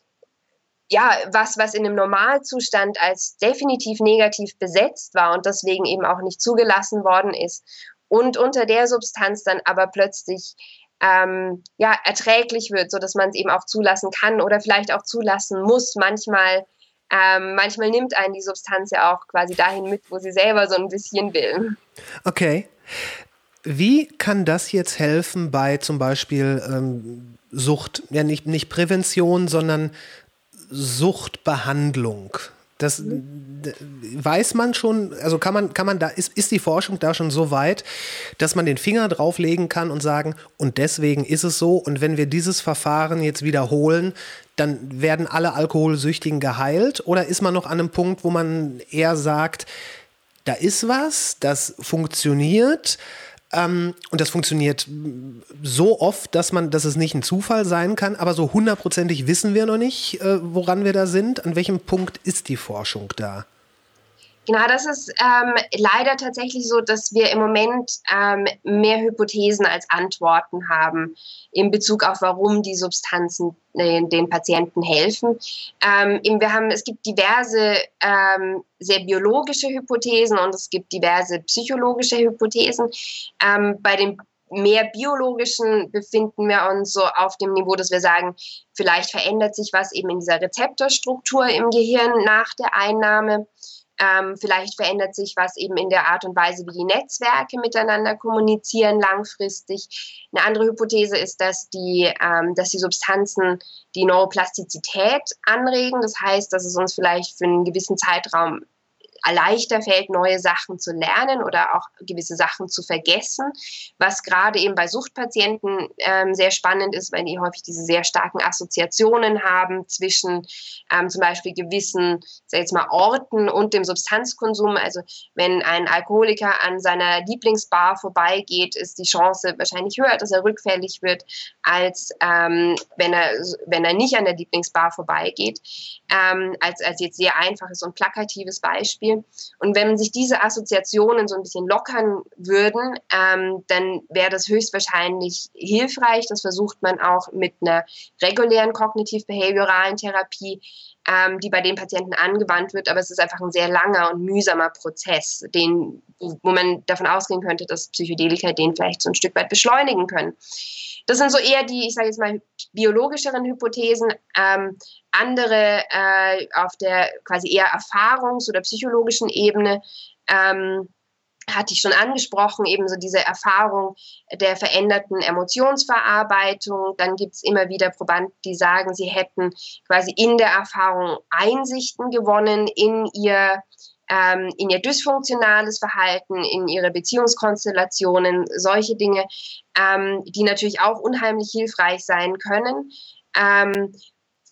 ja, was, was in einem Normalzustand als definitiv negativ besetzt war und deswegen eben auch nicht zugelassen worden ist. Und unter der Substanz dann aber plötzlich ähm, ja, erträglich wird, sodass man es eben auch zulassen kann oder vielleicht auch zulassen muss. Manchmal, ähm, manchmal nimmt einen die Substanz ja auch quasi dahin mit, wo sie selber so ein bisschen will. Okay. Wie kann das jetzt helfen bei zum Beispiel ähm, Sucht, ja nicht, nicht Prävention, sondern Suchtbehandlung? Das weiß man schon, also kann man, kann man da, ist, ist die Forschung da schon so weit, dass man den Finger drauflegen kann und sagen, und deswegen ist es so, und wenn wir dieses Verfahren jetzt wiederholen, dann werden alle Alkoholsüchtigen geheilt? Oder ist man noch an einem Punkt, wo man eher sagt, da ist was, das funktioniert, ähm, und das funktioniert so oft, dass man, dass es nicht ein Zufall sein kann, aber so hundertprozentig wissen wir noch nicht, äh, woran wir da sind. An welchem Punkt ist die Forschung da? Genau, das ist ähm, leider tatsächlich so, dass wir im Moment ähm, mehr Hypothesen als Antworten haben in Bezug auf, warum die Substanzen äh, den Patienten helfen. Ähm, wir haben, es gibt diverse ähm, sehr biologische Hypothesen und es gibt diverse psychologische Hypothesen. Ähm, bei den mehr biologischen befinden wir uns so auf dem Niveau, dass wir sagen, vielleicht verändert sich was eben in dieser Rezeptorstruktur im Gehirn nach der Einnahme. Ähm, vielleicht verändert sich was eben in der Art und Weise, wie die Netzwerke miteinander kommunizieren langfristig. Eine andere Hypothese ist, dass die, ähm, dass die Substanzen die Neuroplastizität anregen. Das heißt, dass es uns vielleicht für einen gewissen Zeitraum leichter fällt, neue Sachen zu lernen oder auch gewisse Sachen zu vergessen, was gerade eben bei Suchtpatienten ähm, sehr spannend ist, weil die häufig diese sehr starken Assoziationen haben zwischen ähm, zum Beispiel gewissen, sag jetzt mal, Orten und dem Substanzkonsum. Also wenn ein Alkoholiker an seiner Lieblingsbar vorbeigeht, ist die Chance wahrscheinlich höher, dass er rückfällig wird, als ähm, wenn, er, wenn er nicht an der Lieblingsbar vorbeigeht. Ähm, als, als jetzt sehr einfaches und plakatives Beispiel. Und wenn sich diese Assoziationen so ein bisschen lockern würden, ähm, dann wäre das höchstwahrscheinlich hilfreich. Das versucht man auch mit einer regulären kognitiv-behavioralen Therapie, ähm, die bei den Patienten angewandt wird. Aber es ist einfach ein sehr langer und mühsamer Prozess, den, wo man davon ausgehen könnte, dass Psychedelika den vielleicht so ein Stück weit beschleunigen können. Das sind so eher die, ich sage jetzt mal, biologischeren Hypothesen. Ähm, andere äh, auf der quasi eher erfahrungs- oder psychologischen Ebene ähm, hatte ich schon angesprochen, eben so diese Erfahrung der veränderten Emotionsverarbeitung. Dann gibt es immer wieder Probanden, die sagen, sie hätten quasi in der Erfahrung Einsichten gewonnen in ihr ähm, in ihr dysfunktionales Verhalten, in ihre Beziehungskonstellationen, solche Dinge, ähm, die natürlich auch unheimlich hilfreich sein können. Ähm,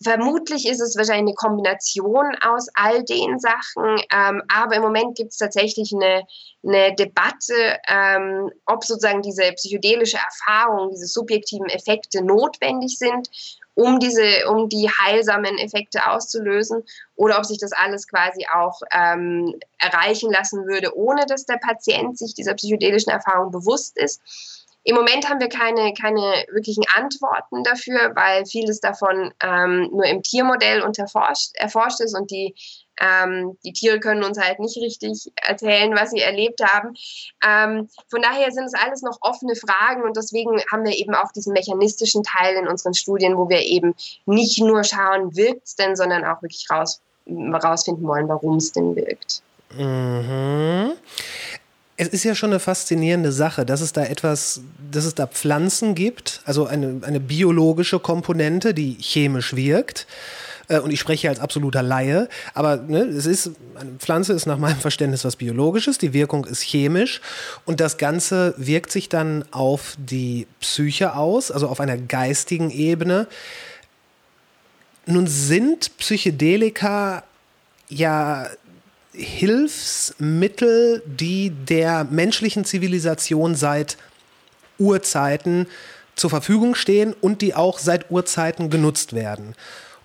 vermutlich ist es wahrscheinlich eine Kombination aus all den Sachen, ähm, aber im Moment gibt es tatsächlich eine, eine Debatte, ähm, ob sozusagen diese psychedelische Erfahrung, diese subjektiven Effekte notwendig sind um diese, um die heilsamen Effekte auszulösen, oder ob sich das alles quasi auch ähm, erreichen lassen würde, ohne dass der Patient sich dieser psychedelischen Erfahrung bewusst ist. Im Moment haben wir keine, keine wirklichen Antworten dafür, weil vieles davon ähm, nur im Tiermodell erforscht, erforscht ist und die ähm, die Tiere können uns halt nicht richtig erzählen, was sie erlebt haben. Ähm, von daher sind es alles noch offene Fragen und deswegen haben wir eben auch diesen mechanistischen Teil in unseren Studien, wo wir eben nicht nur schauen, wirkt es denn, sondern auch wirklich raus, rausfinden wollen, warum es denn wirkt. Mhm. Es ist ja schon eine faszinierende Sache, dass es da etwas, dass es da Pflanzen gibt, also eine, eine biologische Komponente, die chemisch wirkt. Äh, und ich spreche als absoluter Laie, aber ne, es ist, eine Pflanze ist nach meinem Verständnis was Biologisches, die Wirkung ist chemisch. Und das Ganze wirkt sich dann auf die Psyche aus, also auf einer geistigen Ebene. Nun sind Psychedelika ja Hilfsmittel, die der menschlichen Zivilisation seit Urzeiten zur Verfügung stehen und die auch seit Urzeiten genutzt werden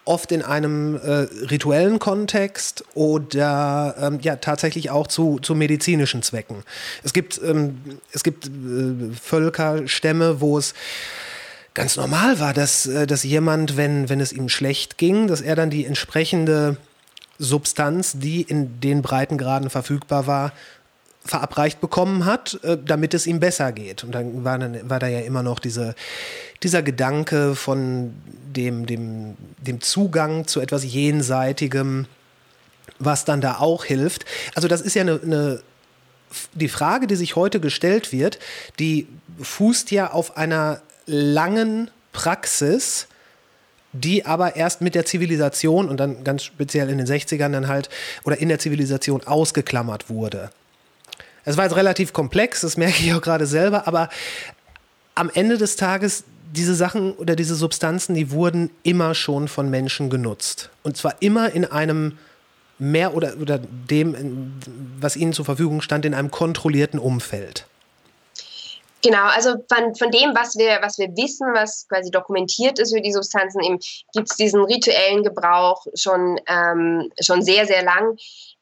oft in einem äh, rituellen Kontext oder ähm, ja tatsächlich auch zu, zu medizinischen Zwecken. Es gibt, ähm, es gibt äh, Völkerstämme, wo es ganz normal war, dass, äh, dass jemand, wenn, wenn es ihm schlecht ging, dass er dann die entsprechende Substanz, die in den Breitengraden verfügbar war, verabreicht bekommen hat, äh, damit es ihm besser geht. Und dann war, dann, war da ja immer noch diese, dieser Gedanke von dem, dem, dem Zugang zu etwas Jenseitigem, was dann da auch hilft. Also das ist ja eine, eine die Frage, die sich heute gestellt wird, die fußt ja auf einer langen Praxis, die aber erst mit der Zivilisation und dann ganz speziell in den 60ern dann halt oder in der Zivilisation ausgeklammert wurde. Es war jetzt relativ komplex, das merke ich auch gerade selber, aber am Ende des Tages, diese Sachen oder diese Substanzen, die wurden immer schon von Menschen genutzt. Und zwar immer in einem mehr oder, oder dem, was ihnen zur Verfügung stand, in einem kontrollierten Umfeld. Genau, also von, von dem, was wir, was wir wissen, was quasi dokumentiert ist für die Substanzen, gibt es diesen rituellen Gebrauch schon, ähm, schon sehr, sehr lang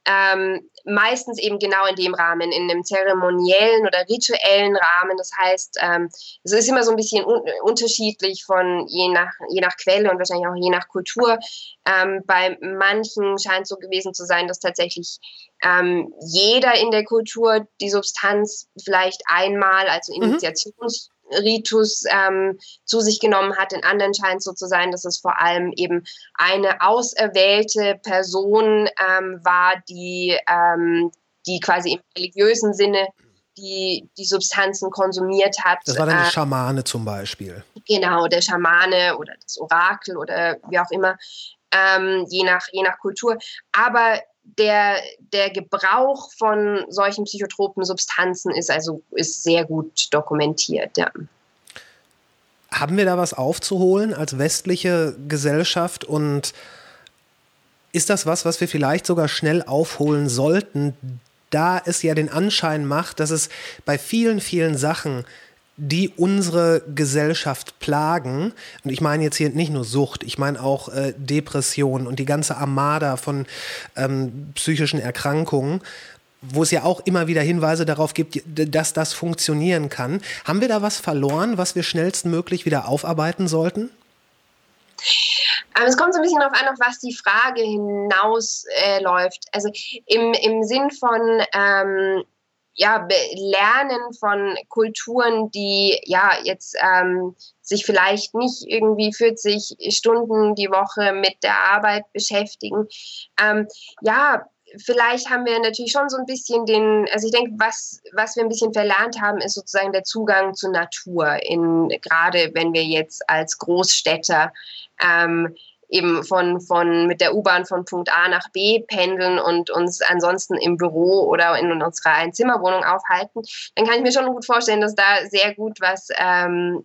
ähm, meistens eben genau in dem Rahmen, in einem zeremoniellen oder rituellen Rahmen. Das heißt, ähm, es ist immer so ein bisschen un unterschiedlich von je nach, je nach Quelle und wahrscheinlich auch je nach Kultur. Ähm, bei manchen scheint es so gewesen zu sein, dass tatsächlich ähm, jeder in der Kultur die Substanz vielleicht einmal, also mhm. Initiations Ritus ähm, zu sich genommen hat. In anderen scheint es so zu sein, dass es vor allem eben eine auserwählte Person ähm, war, die, ähm, die quasi im religiösen Sinne die, die Substanzen konsumiert hat. Das war dann die äh, Schamane zum Beispiel. Genau, der Schamane oder das Orakel oder wie auch immer, ähm, je, nach, je nach Kultur. Aber der, der Gebrauch von solchen psychotropen Substanzen ist also ist sehr gut dokumentiert. Ja. Haben wir da was aufzuholen als westliche Gesellschaft und ist das was, was wir vielleicht sogar schnell aufholen sollten, da es ja den Anschein macht, dass es bei vielen, vielen Sachen die unsere Gesellschaft plagen. Und ich meine jetzt hier nicht nur Sucht, ich meine auch äh, Depression und die ganze Armada von ähm, psychischen Erkrankungen, wo es ja auch immer wieder Hinweise darauf gibt, dass das funktionieren kann. Haben wir da was verloren, was wir schnellstmöglich wieder aufarbeiten sollten? Es kommt so ein bisschen darauf an, auf was die Frage hinausläuft. Äh, also im, im Sinn von, ähm, ja, Lernen von Kulturen, die ja jetzt ähm, sich vielleicht nicht irgendwie 40 Stunden die Woche mit der Arbeit beschäftigen. Ähm, ja, vielleicht haben wir natürlich schon so ein bisschen den, also ich denke, was, was wir ein bisschen verlernt haben, ist sozusagen der Zugang zur Natur, in, gerade wenn wir jetzt als Großstädter ähm, eben von, von mit der U-Bahn von Punkt A nach B pendeln und uns ansonsten im Büro oder in unserer Einzimmerwohnung aufhalten, dann kann ich mir schon gut vorstellen, dass da sehr gut was, ähm,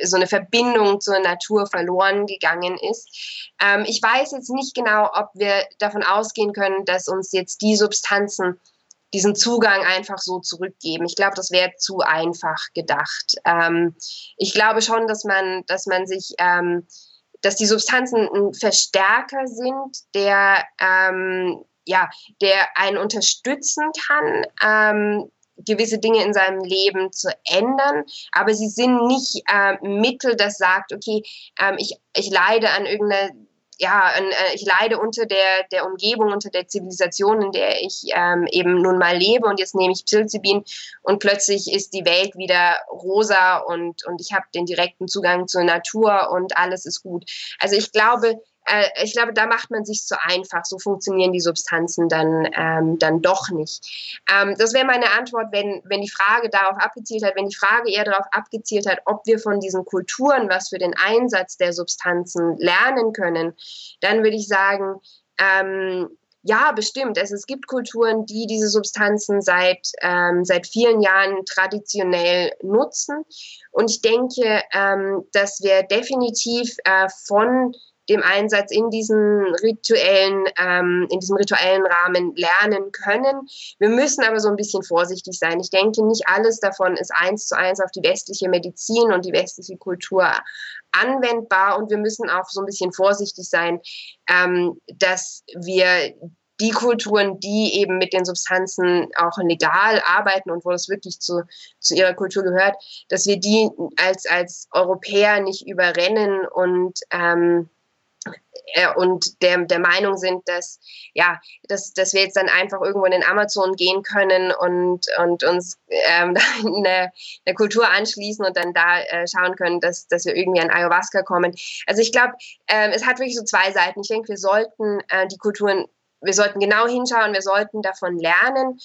so eine Verbindung zur Natur verloren gegangen ist. Ähm, ich weiß jetzt nicht genau, ob wir davon ausgehen können, dass uns jetzt die Substanzen diesen Zugang einfach so zurückgeben. Ich glaube, das wäre zu einfach gedacht. Ähm, ich glaube schon, dass man, dass man sich ähm, dass die Substanzen ein Verstärker sind, der, ähm, ja, der einen unterstützen kann, ähm, gewisse Dinge in seinem Leben zu ändern, aber sie sind nicht äh, Mittel, das sagt, okay, ähm, ich, ich leide an irgendeiner ja, äh, ich leide unter der, der Umgebung, unter der Zivilisation, in der ich ähm, eben nun mal lebe und jetzt nehme ich Psilocybin und plötzlich ist die Welt wieder rosa und, und ich habe den direkten Zugang zur Natur und alles ist gut. Also ich glaube, äh, ich glaube, da macht man sich zu einfach. So funktionieren die Substanzen dann, ähm, dann doch nicht. Ähm, das wäre meine Antwort, wenn, wenn die Frage darauf abgezielt hat, wenn die Frage eher darauf abgezielt hat, ob wir von diesen Kulturen was für den Einsatz der Substanzen lernen können, dann würde ich sagen, ähm, ja, bestimmt. Also es gibt Kulturen, die diese Substanzen seit, ähm, seit vielen Jahren traditionell nutzen. Und ich denke, ähm, dass wir definitiv äh, von dem Einsatz in diesen rituellen, ähm, in diesem rituellen Rahmen lernen können. Wir müssen aber so ein bisschen vorsichtig sein. Ich denke, nicht alles davon ist eins zu eins auf die westliche Medizin und die westliche Kultur anwendbar und wir müssen auch so ein bisschen vorsichtig sein, ähm, dass wir die Kulturen, die eben mit den Substanzen auch legal arbeiten und wo das wirklich zu, zu ihrer Kultur gehört, dass wir die als, als Europäer nicht überrennen und ähm, äh, und der, der Meinung sind, dass, ja, dass, dass wir jetzt dann einfach irgendwo in den Amazon gehen können und, und uns ähm, eine, eine Kultur anschließen und dann da äh, schauen können, dass, dass wir irgendwie an Ayahuasca kommen. Also ich glaube, ähm, es hat wirklich so zwei Seiten. Ich denke, wir sollten äh, die Kulturen, wir sollten genau hinschauen, wir sollten davon lernen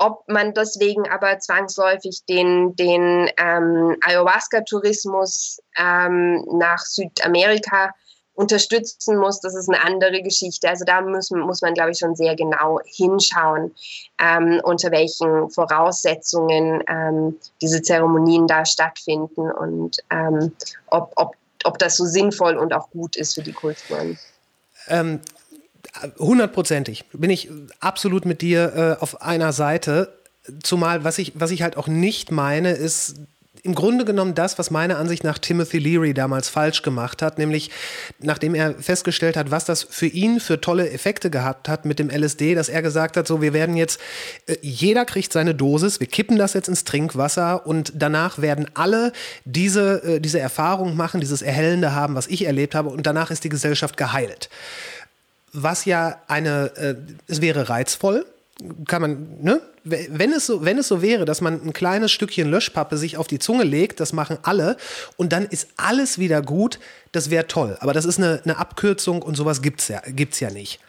ob man deswegen aber zwangsläufig den, den ähm, Ayahuasca-Tourismus ähm, nach Südamerika unterstützen muss, das ist eine andere Geschichte. Also da muss, muss man, glaube ich, schon sehr genau hinschauen, ähm, unter welchen Voraussetzungen ähm, diese Zeremonien da stattfinden und ähm, ob, ob, ob das so sinnvoll und auch gut ist für die Kulturen. Ähm, hundertprozentig bin ich absolut mit dir äh, auf einer Seite. Zumal, was ich, was ich halt auch nicht meine, ist, im Grunde genommen das, was meiner Ansicht nach Timothy Leary damals falsch gemacht hat, nämlich nachdem er festgestellt hat, was das für ihn für tolle Effekte gehabt hat mit dem LSD, dass er gesagt hat, so wir werden jetzt, äh, jeder kriegt seine Dosis, wir kippen das jetzt ins Trinkwasser und danach werden alle diese, äh, diese Erfahrung machen, dieses Erhellende haben, was ich erlebt habe und danach ist die Gesellschaft geheilt. Was ja eine, äh, es wäre reizvoll, kann man, ne? Wenn es, so, wenn es so wäre, dass man ein kleines Stückchen Löschpappe sich auf die Zunge legt, das machen alle, und dann ist alles wieder gut, das wäre toll. Aber das ist eine, eine Abkürzung und sowas gibt es ja, gibt's ja nicht.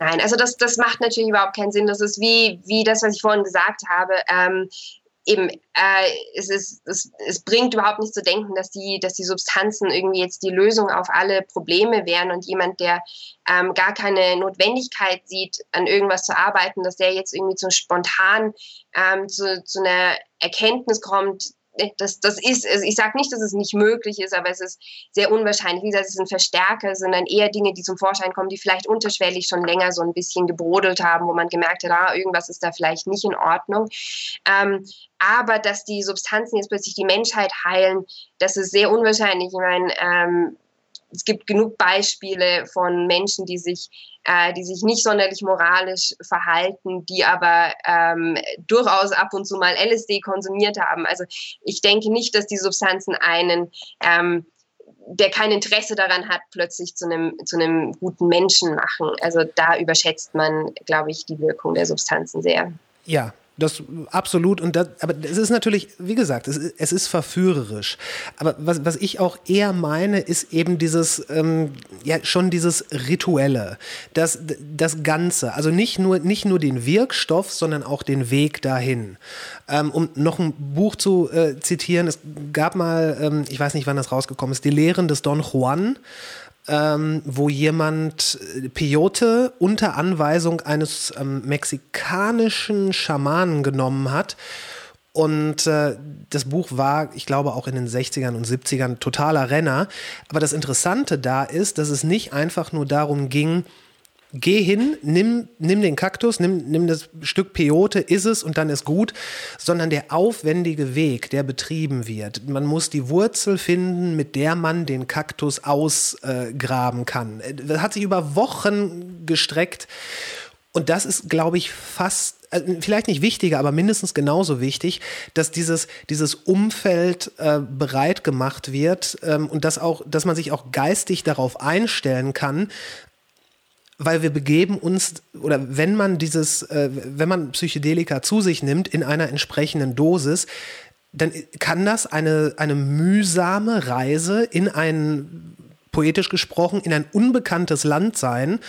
Nein, also das, das macht natürlich überhaupt keinen Sinn. Das ist wie, wie das, was ich vorhin gesagt habe. Ähm, eben, äh, es, ist, es, es bringt überhaupt nicht zu denken, dass die, dass die Substanzen irgendwie jetzt die Lösung auf alle Probleme wären und jemand, der ähm, gar keine Notwendigkeit sieht, an irgendwas zu arbeiten, dass der jetzt irgendwie so spontan ähm, zu, zu einer Erkenntnis kommt, das, das ist, also ich sage nicht, dass es nicht möglich ist, aber es ist sehr unwahrscheinlich. Wie gesagt, es sind Verstärker, es sind dann eher Dinge, die zum Vorschein kommen, die vielleicht unterschwellig schon länger so ein bisschen gebrodelt haben, wo man gemerkt hat, ah, irgendwas ist da vielleicht nicht in Ordnung. Ähm, aber dass die Substanzen jetzt plötzlich die Menschheit heilen, das ist sehr unwahrscheinlich. Ich meine, ähm, es gibt genug Beispiele von Menschen, die sich, äh, die sich nicht sonderlich moralisch verhalten, die aber ähm, durchaus ab und zu mal LSD konsumiert haben. Also ich denke nicht, dass die Substanzen einen, ähm, der kein Interesse daran hat, plötzlich zu einem, zu einem guten Menschen machen. Also da überschätzt man, glaube ich, die Wirkung der Substanzen sehr. Ja, das absolut. Und das, aber es ist natürlich, wie gesagt, es, ist, es ist verführerisch. Aber was, was ich auch eher meine, ist eben dieses, ähm, ja, schon dieses Rituelle, das, das Ganze. Also nicht nur, nicht nur den Wirkstoff, sondern auch den Weg dahin. Ähm, um noch ein Buch zu äh, zitieren, es gab mal, ähm, ich weiß nicht, wann das rausgekommen ist, Die Lehren des Don Juan ähm, wo jemand äh, Peyote unter Anweisung eines ähm, mexikanischen Schamanen genommen hat. Und äh, das Buch war, ich glaube, auch in den 60ern und 70ern totaler Renner. Aber das Interessante da ist, dass es nicht einfach nur darum ging, Geh hin, nimm, nimm den Kaktus, nimm, nimm das Stück Peyote, iss es und dann ist gut, sondern der aufwendige Weg, der betrieben wird. Man muss die Wurzel finden, mit der man den Kaktus ausgraben äh, kann. Das hat sich über Wochen gestreckt. Und das ist, glaube ich, fast, äh, vielleicht nicht wichtiger, aber mindestens genauso wichtig, dass dieses, dieses Umfeld äh, bereit gemacht wird ähm, und dass, auch, dass man sich auch geistig darauf einstellen kann, weil wir begeben uns, oder wenn man dieses, äh, wenn man Psychedelika zu sich nimmt in einer entsprechenden Dosis, dann kann das eine, eine mühsame Reise in ein, poetisch gesprochen, in ein unbekanntes Land sein.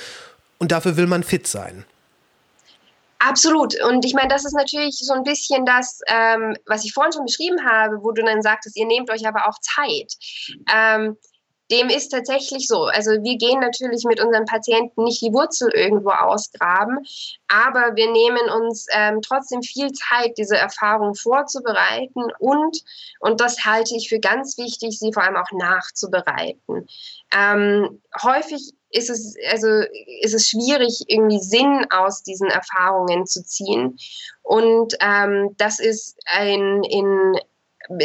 Und dafür will man fit sein. Absolut. Und ich meine, das ist natürlich so ein bisschen das, ähm, was ich vorhin schon beschrieben habe, wo du dann sagtest, ihr nehmt euch aber auch Zeit. Ähm, dem ist tatsächlich so. Also wir gehen natürlich mit unseren Patienten nicht die Wurzel irgendwo ausgraben, aber wir nehmen uns ähm, trotzdem viel Zeit, diese Erfahrung vorzubereiten und, und das halte ich für ganz wichtig, sie vor allem auch nachzubereiten. Ähm, häufig ist es, also ist es schwierig, irgendwie Sinn aus diesen Erfahrungen zu ziehen. Und ähm, das ist ein in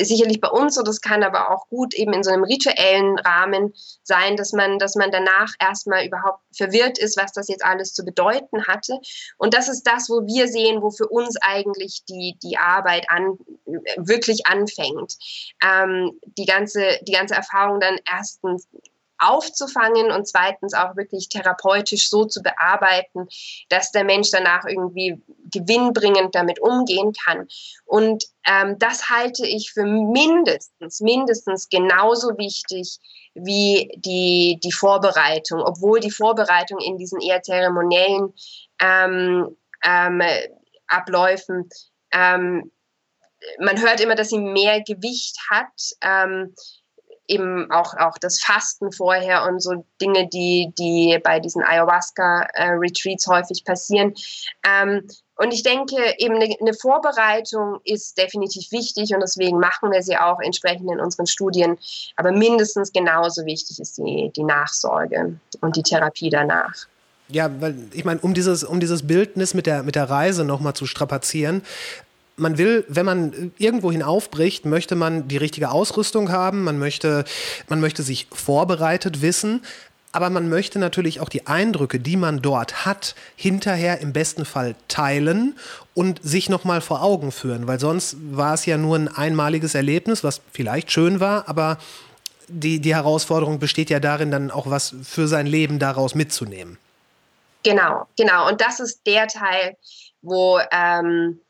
sicherlich bei uns, und das kann aber auch gut eben in so einem rituellen Rahmen sein, dass man, dass man danach erstmal überhaupt verwirrt ist, was das jetzt alles zu bedeuten hatte. Und das ist das, wo wir sehen, wo für uns eigentlich die, die Arbeit an, wirklich anfängt. Ähm, die, ganze, die ganze Erfahrung dann erstens aufzufangen und zweitens auch wirklich therapeutisch so zu bearbeiten, dass der Mensch danach irgendwie gewinnbringend damit umgehen kann. Und ähm, das halte ich für mindestens, mindestens genauso wichtig wie die, die Vorbereitung, obwohl die Vorbereitung in diesen eher zeremoniellen ähm, ähm, Abläufen ähm, man hört immer, dass sie mehr Gewicht hat. Ähm, eben auch, auch das Fasten vorher und so Dinge, die, die bei diesen Ayahuasca-Retreats häufig passieren. Ähm, und ich denke, eben eine, eine, Vorbereitung ist definitiv wichtig und deswegen machen wir sie auch entsprechend in unseren Studien. Aber mindestens genauso wichtig ist die, die Nachsorge und die Therapie danach. Ja, weil ich meine, um dieses, um dieses Bildnis mit der, mit der Reise nochmal zu strapazieren, man will, wenn man irgendwohin aufbricht, möchte man die richtige Ausrüstung haben, man möchte, man möchte sich vorbereitet wissen, aber man möchte natürlich auch die Eindrücke, die man dort hat, hinterher im besten Fall teilen und sich nochmal vor Augen führen, weil sonst war es ja nur ein einmaliges Erlebnis, was vielleicht schön war, aber die, die Herausforderung besteht ja darin, dann auch was für sein Leben daraus mitzunehmen. Genau, genau. Und das ist der Teil, wo ähm,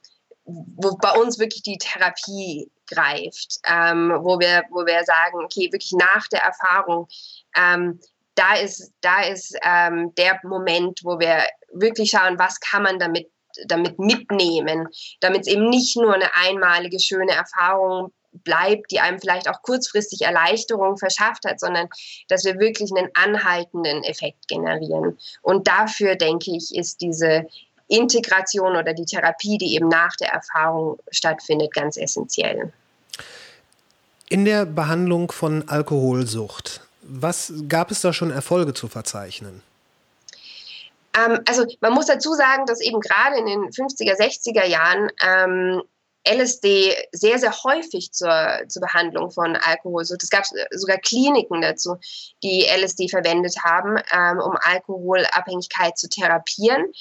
wo bei uns wirklich die Therapie greift, ähm, wo, wir, wo wir sagen, okay, wirklich nach der Erfahrung, ähm, da ist, da ist ähm, der Moment, wo wir wirklich schauen, was kann man damit, damit mitnehmen, damit es eben nicht nur eine einmalige schöne Erfahrung bleibt, die einem vielleicht auch kurzfristig Erleichterung verschafft hat, sondern dass wir wirklich einen anhaltenden Effekt generieren. Und dafür, denke ich, ist diese Integration oder die Therapie, die eben nach der Erfahrung stattfindet, ganz essentiell. In der Behandlung von Alkoholsucht, was gab es da schon Erfolge zu verzeichnen? Ähm, also man muss dazu sagen, dass eben gerade in den 50er, 60er Jahren ähm, LSD sehr, sehr häufig zur, zur Behandlung von Alkoholsucht. Es gab sogar Kliniken dazu, die LSD verwendet haben, ähm, um Alkoholabhängigkeit zu therapieren.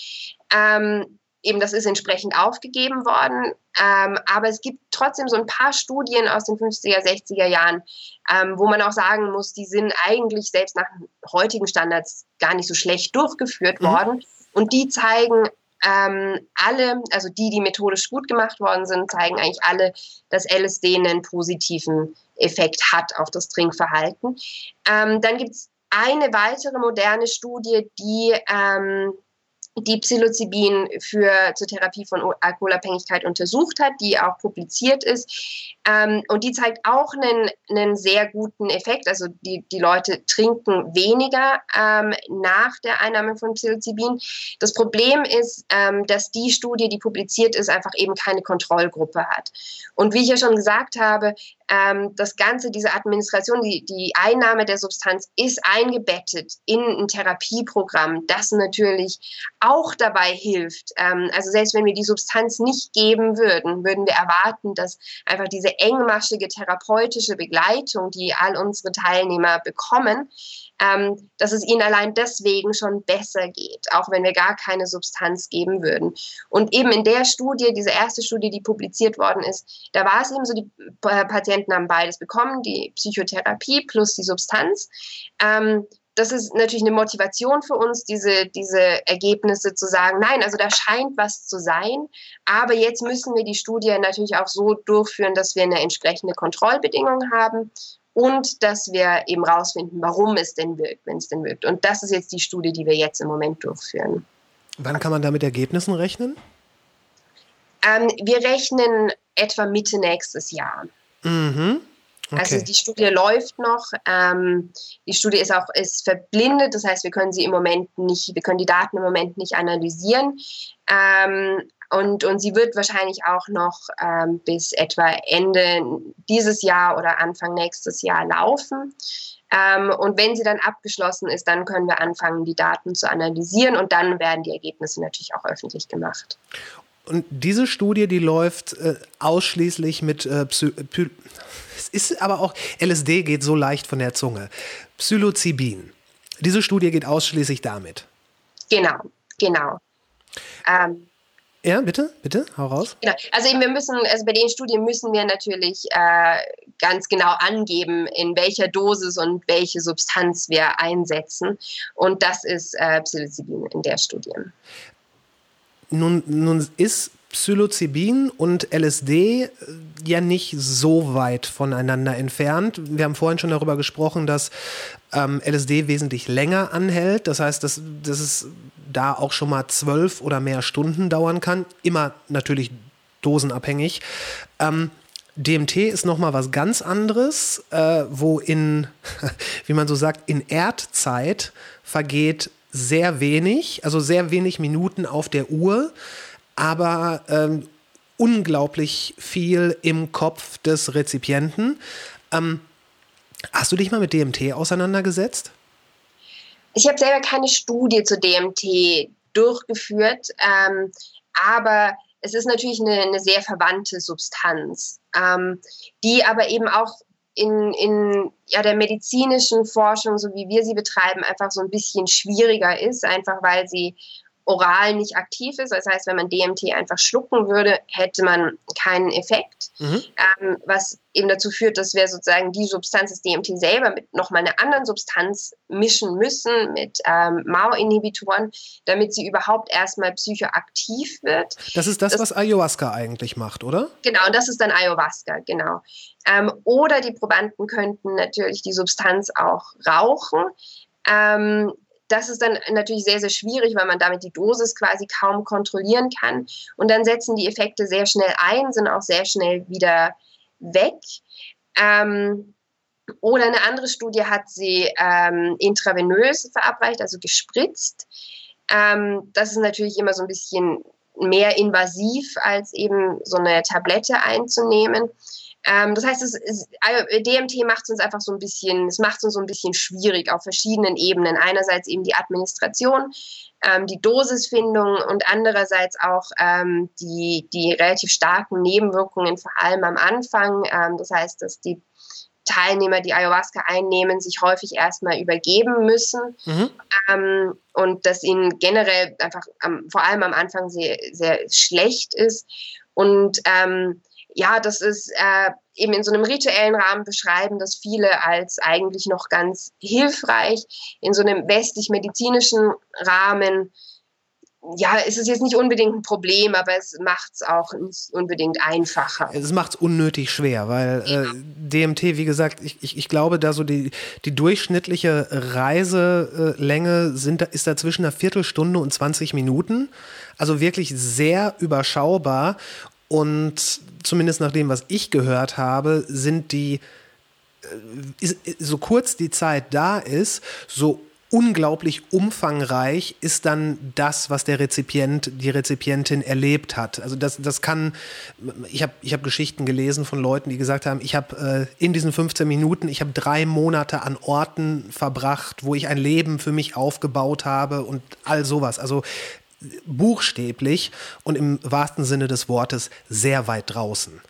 Ähm, eben das ist entsprechend aufgegeben worden. Ähm, aber es gibt trotzdem so ein paar Studien aus den 50er, 60er Jahren, ähm, wo man auch sagen muss, die sind eigentlich selbst nach heutigen Standards gar nicht so schlecht durchgeführt mhm. worden. Und die zeigen ähm, alle, also die, die methodisch gut gemacht worden sind, zeigen eigentlich alle, dass LSD einen positiven Effekt hat auf das Trinkverhalten. Ähm, dann gibt es eine weitere moderne Studie, die ähm, die Psilocybin für, zur Therapie von Alkoholabhängigkeit untersucht hat, die auch publiziert ist. Ähm, und die zeigt auch einen, einen sehr guten Effekt. Also die, die Leute trinken weniger ähm, nach der Einnahme von Psilocybin. Das Problem ist, ähm, dass die Studie, die publiziert ist, einfach eben keine Kontrollgruppe hat. Und wie ich ja schon gesagt habe, ähm, das Ganze, diese Administration, die, die Einnahme der Substanz ist eingebettet in ein Therapieprogramm, das natürlich auch dabei hilft. Ähm, also selbst wenn wir die Substanz nicht geben würden, würden wir erwarten, dass einfach diese engmaschige therapeutische Begleitung, die all unsere Teilnehmer bekommen, ähm, dass es ihnen allein deswegen schon besser geht, auch wenn wir gar keine Substanz geben würden. Und eben in der Studie, diese erste Studie, die publiziert worden ist, da war es eben so, die Patienten haben beides bekommen, die Psychotherapie plus die Substanz. Ähm, das ist natürlich eine Motivation für uns, diese, diese Ergebnisse zu sagen, nein, also da scheint was zu sein, aber jetzt müssen wir die Studie natürlich auch so durchführen, dass wir eine entsprechende Kontrollbedingung haben und dass wir eben rausfinden, warum es denn wirkt, wenn es denn wirkt. Und das ist jetzt die Studie, die wir jetzt im Moment durchführen. Wann kann man da mit Ergebnissen rechnen? Ähm, wir rechnen etwa Mitte nächstes Jahr. Mhm. Okay. Also die Studie läuft noch. Ähm, die Studie ist auch ist verblindet, das heißt, wir können sie im Moment nicht, wir können die Daten im Moment nicht analysieren. Ähm, und, und sie wird wahrscheinlich auch noch ähm, bis etwa Ende dieses Jahr oder Anfang nächstes Jahr laufen. Ähm, und wenn sie dann abgeschlossen ist, dann können wir anfangen, die Daten zu analysieren und dann werden die Ergebnisse natürlich auch öffentlich gemacht. Und diese Studie, die läuft äh, ausschließlich mit äh, es ist aber auch LSD geht so leicht von der Zunge. Psilocybin. Diese Studie geht ausschließlich damit. Genau, genau. Ähm, ja, bitte, bitte, hau raus. Genau. Also eben wir müssen, also bei den Studien müssen wir natürlich äh, ganz genau angeben, in welcher Dosis und welche Substanz wir einsetzen. Und das ist äh, Psilocybin in der Studie. Nun, nun ist Psilocybin und LSD äh, ja nicht so weit voneinander entfernt. Wir haben vorhin schon darüber gesprochen, dass ähm, LSD wesentlich länger anhält. Das heißt, dass, dass es da auch schon mal zwölf oder mehr Stunden dauern kann. Immer natürlich dosenabhängig. Ähm, DMT ist noch mal was ganz anderes, äh, wo in, wie man so sagt, in Erdzeit vergeht sehr wenig, also sehr wenig Minuten auf der Uhr aber ähm, unglaublich viel im Kopf des Rezipienten. Ähm, hast du dich mal mit DMT auseinandergesetzt? Ich habe selber keine Studie zu DMT durchgeführt, ähm, aber es ist natürlich eine, eine sehr verwandte Substanz, ähm, die aber eben auch in, in ja, der medizinischen Forschung, so wie wir sie betreiben, einfach so ein bisschen schwieriger ist, einfach weil sie oral nicht aktiv ist. Das heißt, wenn man DMT einfach schlucken würde, hätte man keinen Effekt. Mhm. Ähm, was eben dazu führt, dass wir sozusagen die Substanz des DMT selber mit nochmal einer anderen Substanz mischen müssen, mit ähm, MAO-Inhibitoren, damit sie überhaupt erstmal psychoaktiv wird. Das ist das, das, was Ayahuasca eigentlich macht, oder? Genau, das ist dann Ayahuasca, genau. Ähm, oder die Probanden könnten natürlich die Substanz auch rauchen. Ähm, das ist dann natürlich sehr, sehr schwierig, weil man damit die Dosis quasi kaum kontrollieren kann. Und dann setzen die Effekte sehr schnell ein, sind auch sehr schnell wieder weg. Ähm, oder eine andere Studie hat sie ähm, intravenös verabreicht, also gespritzt. Ähm, das ist natürlich immer so ein bisschen mehr invasiv, als eben so eine Tablette einzunehmen. Ähm, das heißt, es, es, DMT macht es uns einfach so ein bisschen, es macht es uns so ein bisschen schwierig auf verschiedenen Ebenen. Einerseits eben die Administration, ähm, die Dosisfindung und andererseits auch ähm, die, die relativ starken Nebenwirkungen, vor allem am Anfang. Ähm, das heißt, dass die Teilnehmer, die Ayahuasca einnehmen, sich häufig erstmal übergeben müssen mhm. ähm, und dass ihnen generell einfach am, vor allem am Anfang sehr, sehr schlecht ist. Und ähm, ja, das ist äh, eben in so einem rituellen Rahmen beschreiben das viele als eigentlich noch ganz hilfreich. In so einem westlich-medizinischen Rahmen, ja, ist es jetzt nicht unbedingt ein Problem, aber es macht es auch nicht unbedingt einfacher. Es macht es unnötig schwer, weil ja. äh, DMT, wie gesagt, ich, ich, ich glaube, da so die, die durchschnittliche Reiselänge sind, ist da zwischen einer Viertelstunde und 20 Minuten. Also wirklich sehr überschaubar. Und zumindest nach dem, was ich gehört habe, sind die, äh, so kurz die Zeit da ist, so unglaublich umfangreich ist dann das, was der Rezipient, die Rezipientin erlebt hat. Also das, das kann, ich habe ich hab Geschichten gelesen von Leuten, die gesagt haben, ich habe äh, in diesen 15 Minuten, ich habe drei Monate an Orten verbracht, wo ich ein Leben für mich aufgebaut habe und all sowas. Also buchstäblich und im wahrsten Sinne des Wortes sehr weit draußen.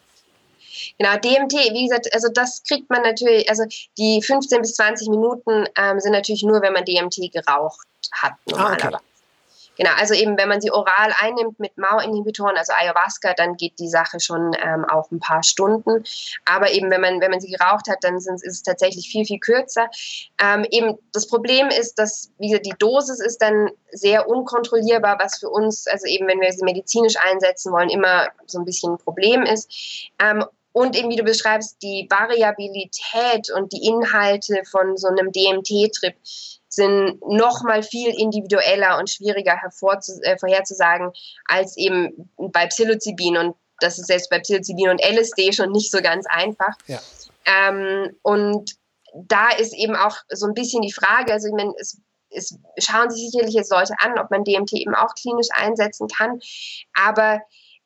Genau, DMT, wie gesagt, also das kriegt man natürlich, also die 15 bis 20 Minuten ähm, sind natürlich nur, wenn man DMT geraucht hat, normalerweise. Ah, okay. Genau, also eben, wenn man sie oral einnimmt mit MAO-Inhibitoren, also Ayahuasca, dann geht die Sache schon ähm, auch ein paar Stunden. Aber eben, wenn man, wenn man sie geraucht hat, dann sind, ist es tatsächlich viel, viel kürzer. Ähm, eben, das Problem ist, dass, wie gesagt, die Dosis ist dann sehr unkontrollierbar, was für uns, also eben, wenn wir sie medizinisch einsetzen wollen, immer so ein bisschen ein Problem ist. Ähm, und eben, wie du beschreibst, die Variabilität und die Inhalte von so einem DMT-Trip sind noch mal viel individueller und schwieriger äh, vorherzusagen als eben bei Psilocybin. Und das ist selbst bei Psilocybin und LSD schon nicht so ganz einfach. Ja. Ähm, und da ist eben auch so ein bisschen die Frage, also ich meine, es, es schauen sich sicherlich jetzt Leute an, ob man DMT eben auch klinisch einsetzen kann. Aber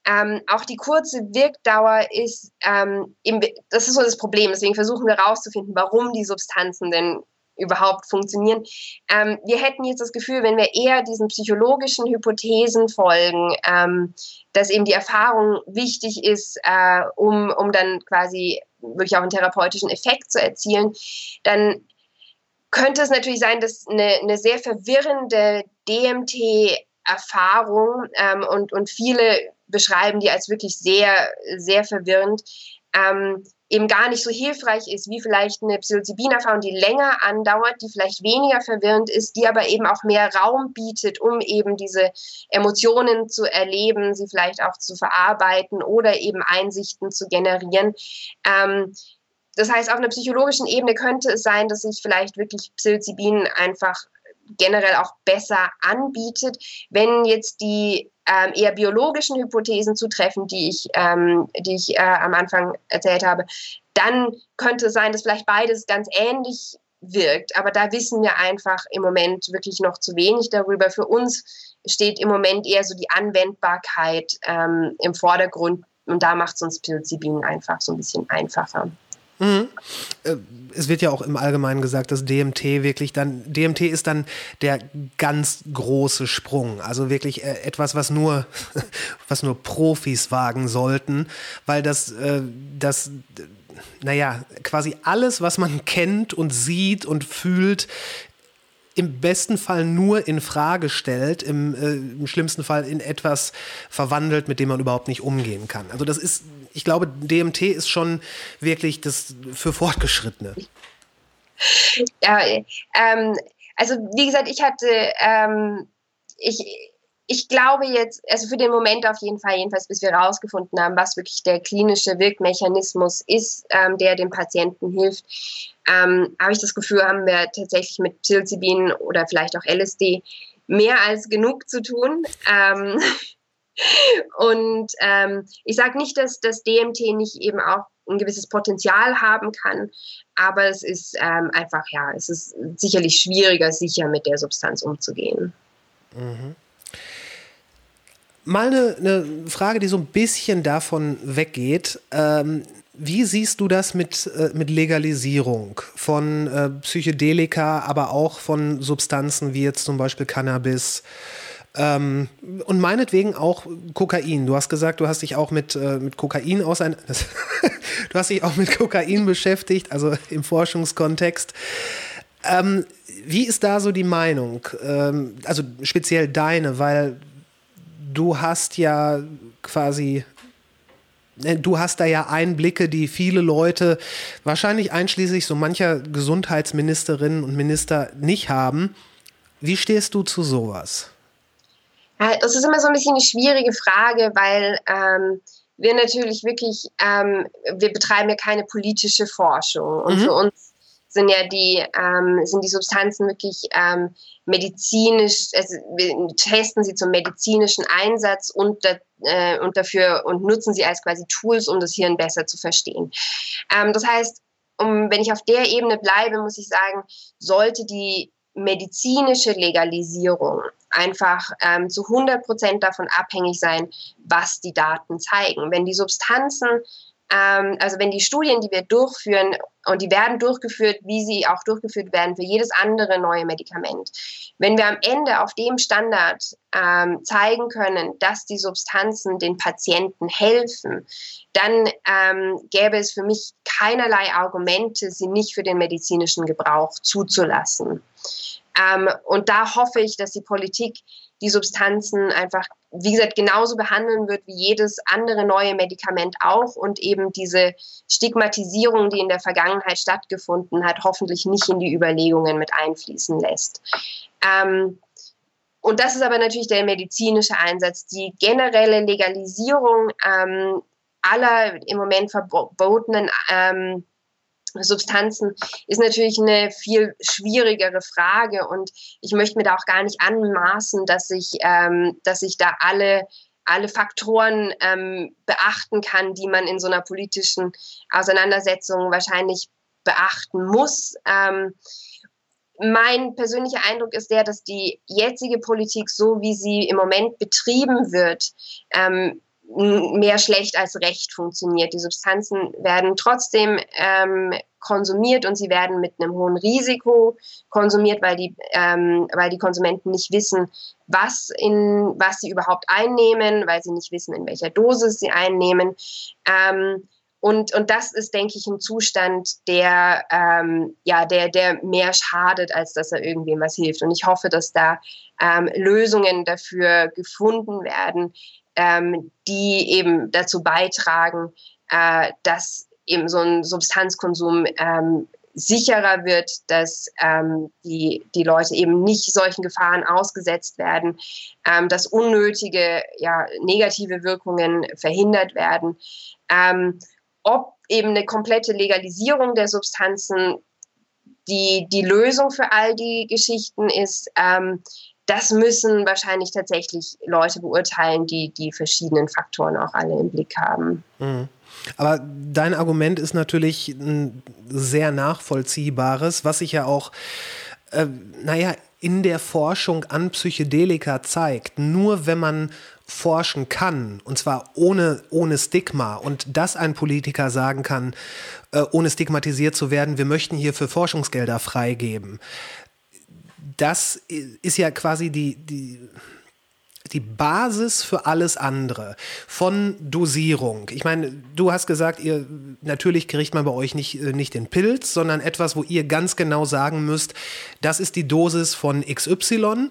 ähm, auch die kurze Wirkdauer ist, ähm, eben, das ist so das Problem. Deswegen versuchen wir herauszufinden, warum die Substanzen denn überhaupt funktionieren. Ähm, wir hätten jetzt das Gefühl, wenn wir eher diesen psychologischen Hypothesen folgen, ähm, dass eben die Erfahrung wichtig ist, äh, um, um dann quasi wirklich auch einen therapeutischen Effekt zu erzielen, dann könnte es natürlich sein, dass eine, eine sehr verwirrende DMT-Erfahrung ähm, und, und viele beschreiben die als wirklich sehr, sehr verwirrend, ähm, eben gar nicht so hilfreich ist, wie vielleicht eine Psilocybin-Erfahrung, die länger andauert, die vielleicht weniger verwirrend ist, die aber eben auch mehr Raum bietet, um eben diese Emotionen zu erleben, sie vielleicht auch zu verarbeiten oder eben Einsichten zu generieren. Ähm, das heißt, auf einer psychologischen Ebene könnte es sein, dass sich vielleicht wirklich Psilocybin einfach generell auch besser anbietet. Wenn jetzt die ähm, eher biologischen Hypothesen zutreffen, die ich, ähm, die ich äh, am Anfang erzählt habe, dann könnte es sein, dass vielleicht beides ganz ähnlich wirkt. Aber da wissen wir einfach im Moment wirklich noch zu wenig darüber. Für uns steht im Moment eher so die Anwendbarkeit ähm, im Vordergrund und da macht es uns Psilocybin einfach so ein bisschen einfacher. Mhm. Es wird ja auch im Allgemeinen gesagt, dass DMT wirklich dann, DMT ist dann der ganz große Sprung. Also wirklich äh, etwas, was nur, was nur Profis wagen sollten, weil das, äh, das, naja, quasi alles, was man kennt und sieht und fühlt, im besten Fall nur in Frage stellt, im, äh, im schlimmsten Fall in etwas verwandelt, mit dem man überhaupt nicht umgehen kann. Also das ist ich glaube, DMT ist schon wirklich das für Fortgeschrittene. Ja, ähm, also wie gesagt, ich hatte, ähm, ich, ich glaube jetzt, also für den Moment auf jeden Fall, jedenfalls bis wir herausgefunden haben, was wirklich der klinische Wirkmechanismus ist, ähm, der dem Patienten hilft, ähm, habe ich das Gefühl, haben wir tatsächlich mit Psilocybin oder vielleicht auch LSD mehr als genug zu tun. Ähm, Und ähm, ich sage nicht, dass das DMT nicht eben auch ein gewisses Potenzial haben kann, aber es ist ähm, einfach, ja, es ist sicherlich schwieriger, sicher mit der Substanz umzugehen. Mhm. Mal eine, eine, Frage, die so ein bisschen davon weggeht. Ähm, wie siehst du das mit, äh, mit Legalisierung von äh, Psychedelika, aber auch von Substanzen wie jetzt zum Beispiel Cannabis? Ähm, und meinetwegen auch Kokain. Du hast gesagt, du hast dich auch mit, äh, mit Kokain ausein du hast dich auch mit Kokain beschäftigt, also im Forschungskontext. Ähm, wie ist da so die Meinung? Ähm, also speziell deine, weil du hast ja quasi Du hast da ja Einblicke, die viele Leute, wahrscheinlich einschließlich so mancher Gesundheitsministerinnen und Minister, nicht haben. Wie stehst du zu sowas? Das ist immer so ein bisschen eine schwierige Frage, weil ähm, wir natürlich wirklich, ähm, wir betreiben ja keine politische Forschung. Und mhm. für uns sind ja die, ähm, sind die Substanzen wirklich ähm, medizinisch, also testen sie zum medizinischen Einsatz und, äh, und dafür und nutzen sie als quasi Tools, um das Hirn besser zu verstehen. Ähm, das heißt, um, wenn ich auf der Ebene bleibe, muss ich sagen, sollte die medizinische Legalisierung einfach ähm, zu 100 Prozent davon abhängig sein, was die Daten zeigen. Wenn die Substanzen also wenn die Studien, die wir durchführen, und die werden durchgeführt, wie sie auch durchgeführt werden für jedes andere neue Medikament, wenn wir am Ende auf dem Standard ähm, zeigen können, dass die Substanzen den Patienten helfen, dann ähm, gäbe es für mich keinerlei Argumente, sie nicht für den medizinischen Gebrauch zuzulassen. Ähm, und da hoffe ich, dass die Politik die Substanzen einfach, wie gesagt, genauso behandeln wird wie jedes andere neue Medikament auch und eben diese Stigmatisierung, die in der Vergangenheit stattgefunden hat, hoffentlich nicht in die Überlegungen mit einfließen lässt. Ähm, und das ist aber natürlich der medizinische Einsatz. Die generelle Legalisierung ähm, aller im Moment verbotenen ähm, Substanzen ist natürlich eine viel schwierigere Frage und ich möchte mir da auch gar nicht anmaßen, dass ich, ähm, dass ich da alle alle Faktoren ähm, beachten kann, die man in so einer politischen Auseinandersetzung wahrscheinlich beachten muss. Ähm, mein persönlicher Eindruck ist der, dass die jetzige Politik, so wie sie im Moment betrieben wird, ähm, mehr schlecht als recht funktioniert. Die Substanzen werden trotzdem ähm, konsumiert und sie werden mit einem hohen Risiko konsumiert, weil die, ähm, weil die Konsumenten nicht wissen, was, in, was sie überhaupt einnehmen, weil sie nicht wissen, in welcher Dosis sie einnehmen. Ähm, und, und das ist, denke ich, ein Zustand, der, ähm, ja, der, der mehr schadet, als dass er irgendwem was hilft. Und ich hoffe, dass da ähm, Lösungen dafür gefunden werden, ähm, die eben dazu beitragen, äh, dass eben so ein Substanzkonsum ähm, sicherer wird, dass ähm, die, die Leute eben nicht solchen Gefahren ausgesetzt werden, ähm, dass unnötige ja, negative Wirkungen verhindert werden. Ähm, ob eben eine komplette Legalisierung der Substanzen die, die Lösung für all die Geschichten ist, ähm, das müssen wahrscheinlich tatsächlich Leute beurteilen, die die verschiedenen Faktoren auch alle im Blick haben. Mhm. Aber dein Argument ist natürlich ein sehr nachvollziehbares, was sich ja auch, äh, naja, in der Forschung an Psychedelika zeigt. Nur wenn man forschen kann, und zwar ohne, ohne Stigma, und dass ein Politiker sagen kann, äh, ohne stigmatisiert zu werden, wir möchten hier für Forschungsgelder freigeben, das ist ja quasi die, die, die Basis für alles andere von Dosierung. Ich meine, du hast gesagt, ihr natürlich kriegt man bei euch nicht, äh, nicht den Pilz, sondern etwas, wo ihr ganz genau sagen müsst, das ist die Dosis von XY,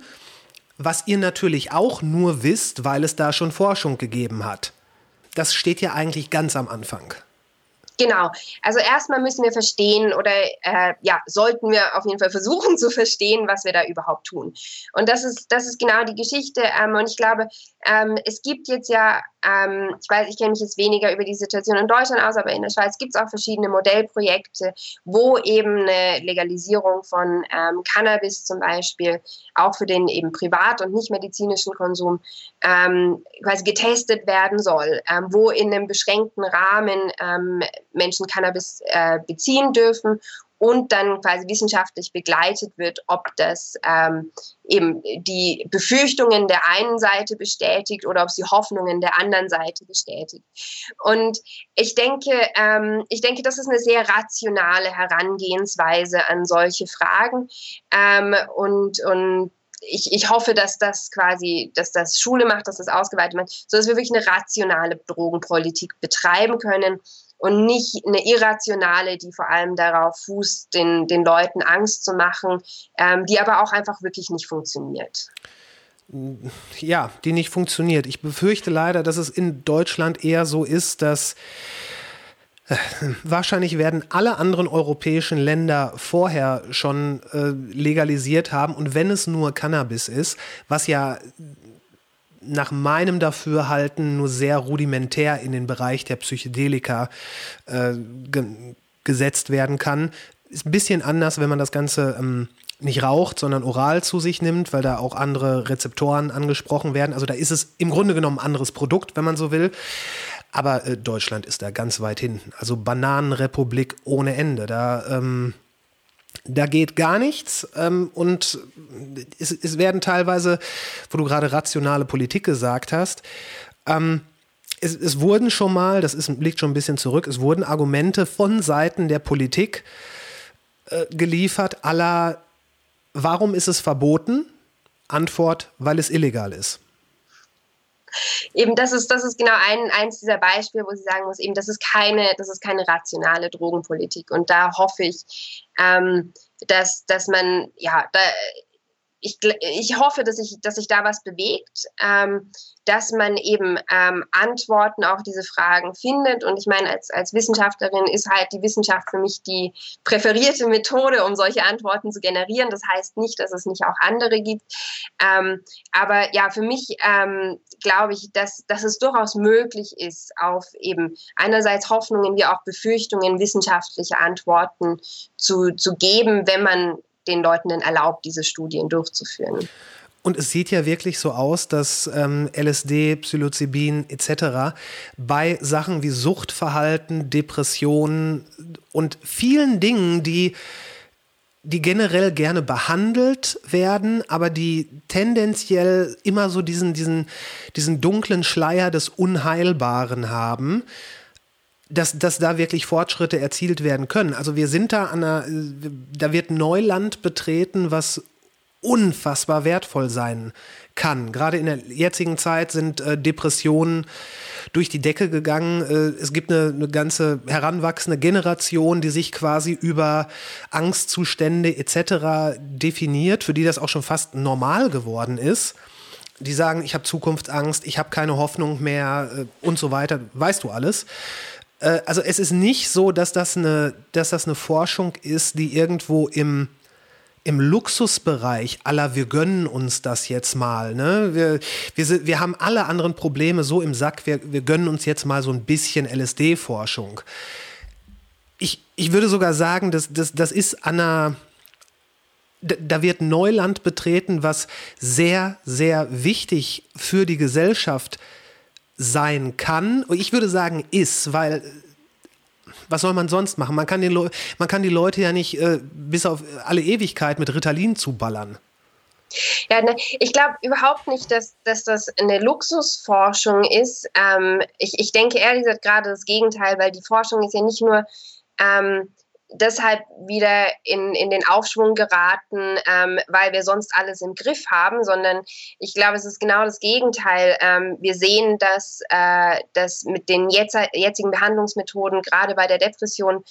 was ihr natürlich auch nur wisst, weil es da schon Forschung gegeben hat. Das steht ja eigentlich ganz am Anfang. Genau. Also erstmal müssen wir verstehen oder äh, ja, sollten wir auf jeden Fall versuchen zu verstehen, was wir da überhaupt tun. Und das ist, das ist genau die Geschichte. Ähm, und ich glaube, ähm, es gibt jetzt ja, ähm, ich weiß, ich kenne mich jetzt weniger über die Situation in Deutschland aus, aber in der Schweiz gibt es auch verschiedene Modellprojekte, wo eben eine Legalisierung von ähm, Cannabis zum Beispiel auch für den eben privat und nicht medizinischen Konsum ähm, quasi getestet werden soll, ähm, wo in einem beschränkten Rahmen Menschen Cannabis äh, beziehen dürfen und dann quasi wissenschaftlich begleitet wird, ob das ähm, eben die Befürchtungen der einen Seite bestätigt oder ob sie Hoffnungen der anderen Seite bestätigt. Und ich denke, ähm, ich denke, das ist eine sehr rationale Herangehensweise an solche Fragen ähm, und und ich, ich hoffe, dass das quasi, dass das Schule macht, dass das ausgeweitet wird, sodass wir wirklich eine rationale Drogenpolitik betreiben können und nicht eine irrationale, die vor allem darauf fußt, den, den Leuten Angst zu machen, ähm, die aber auch einfach wirklich nicht funktioniert. Ja, die nicht funktioniert. Ich befürchte leider, dass es in Deutschland eher so ist, dass äh, Wahrscheinlich werden alle anderen europäischen Länder vorher schon äh, legalisiert haben und wenn es nur Cannabis ist, was ja nach meinem Dafürhalten nur sehr rudimentär in den Bereich der Psychedelika äh, ge gesetzt werden kann. Ist ein bisschen anders, wenn man das Ganze ähm, nicht raucht, sondern oral zu sich nimmt, weil da auch andere Rezeptoren angesprochen werden. Also da ist es im Grunde genommen ein anderes Produkt, wenn man so will. Aber äh, Deutschland ist da ganz weit hinten. Also Bananenrepublik ohne Ende. Da ähm, da geht gar nichts ähm, und es, es, werden teilweise, wo du gerade rationale Politik gesagt hast, ähm, es, es, wurden schon mal, das ist, liegt schon ein bisschen zurück, es wurden Argumente von Seiten der Politik äh, geliefert, aller, warum ist es verboten? Antwort, weil es illegal ist eben das ist, das ist genau ein, eins dieser Beispiele, wo sie sagen muss, eben, das ist keine, das ist keine rationale Drogenpolitik. Und da hoffe ich, ähm, dass, dass man, ja, da, ich, ich hoffe, dass sich dass sich da was bewegt, ähm, dass man eben ähm, Antworten auf diese Fragen findet. Und ich meine, als, als Wissenschaftlerin ist halt die Wissenschaft für mich die präferierte Methode, um solche Antworten zu generieren. Das heißt nicht, dass es nicht auch andere gibt. Ähm, aber ja, für mich ähm, glaube ich, dass, dass es durchaus möglich ist, auf eben einerseits Hoffnungen wie auch Befürchtungen wissenschaftliche Antworten zu, zu geben, wenn man den Leuten dann erlaubt, diese Studien durchzuführen. Und es sieht ja wirklich so aus, dass ähm, LSD, Psilocybin etc. bei Sachen wie Suchtverhalten, Depressionen und vielen Dingen, die, die generell gerne behandelt werden, aber die tendenziell immer so diesen, diesen, diesen dunklen Schleier des Unheilbaren haben, dass, dass da wirklich Fortschritte erzielt werden können. Also wir sind da an einer, da wird Neuland betreten, was unfassbar wertvoll sein kann. Gerade in der jetzigen Zeit sind äh, Depressionen durch die Decke gegangen. Äh, es gibt eine, eine, ganze heranwachsende Generation, die sich quasi über Angstzustände etc. definiert, für die das auch schon fast normal geworden ist. Die sagen, ich habe Zukunftsangst, ich habe keine Hoffnung mehr äh, und so weiter. Weißt du alles? Äh, also es ist nicht so, dass das eine, dass das eine Forschung ist, die irgendwo im im Luxusbereich aller, wir gönnen uns das jetzt mal. Ne? Wir, wir, wir haben alle anderen Probleme so im Sack, wir, wir gönnen uns jetzt mal so ein bisschen LSD-Forschung. Ich, ich würde sogar sagen, das, das, das ist an da wird Neuland betreten, was sehr, sehr wichtig für die Gesellschaft sein kann. Ich würde sagen, ist, weil was soll man sonst machen? Man kann, den man kann die Leute ja nicht äh, bis auf alle Ewigkeit mit Ritalin zuballern. Ja, ne, ich glaube überhaupt nicht, dass, dass das eine Luxusforschung ist. Ähm, ich, ich denke ehrlich gesagt gerade das Gegenteil, weil die Forschung ist ja nicht nur ähm, deshalb wieder in, in den Aufschwung geraten, ähm, weil wir sonst alles im Griff haben, sondern ich glaube, es ist genau das Gegenteil. Ähm, wir sehen, dass, äh, dass mit den jetzigen Behandlungsmethoden, gerade bei der Depression,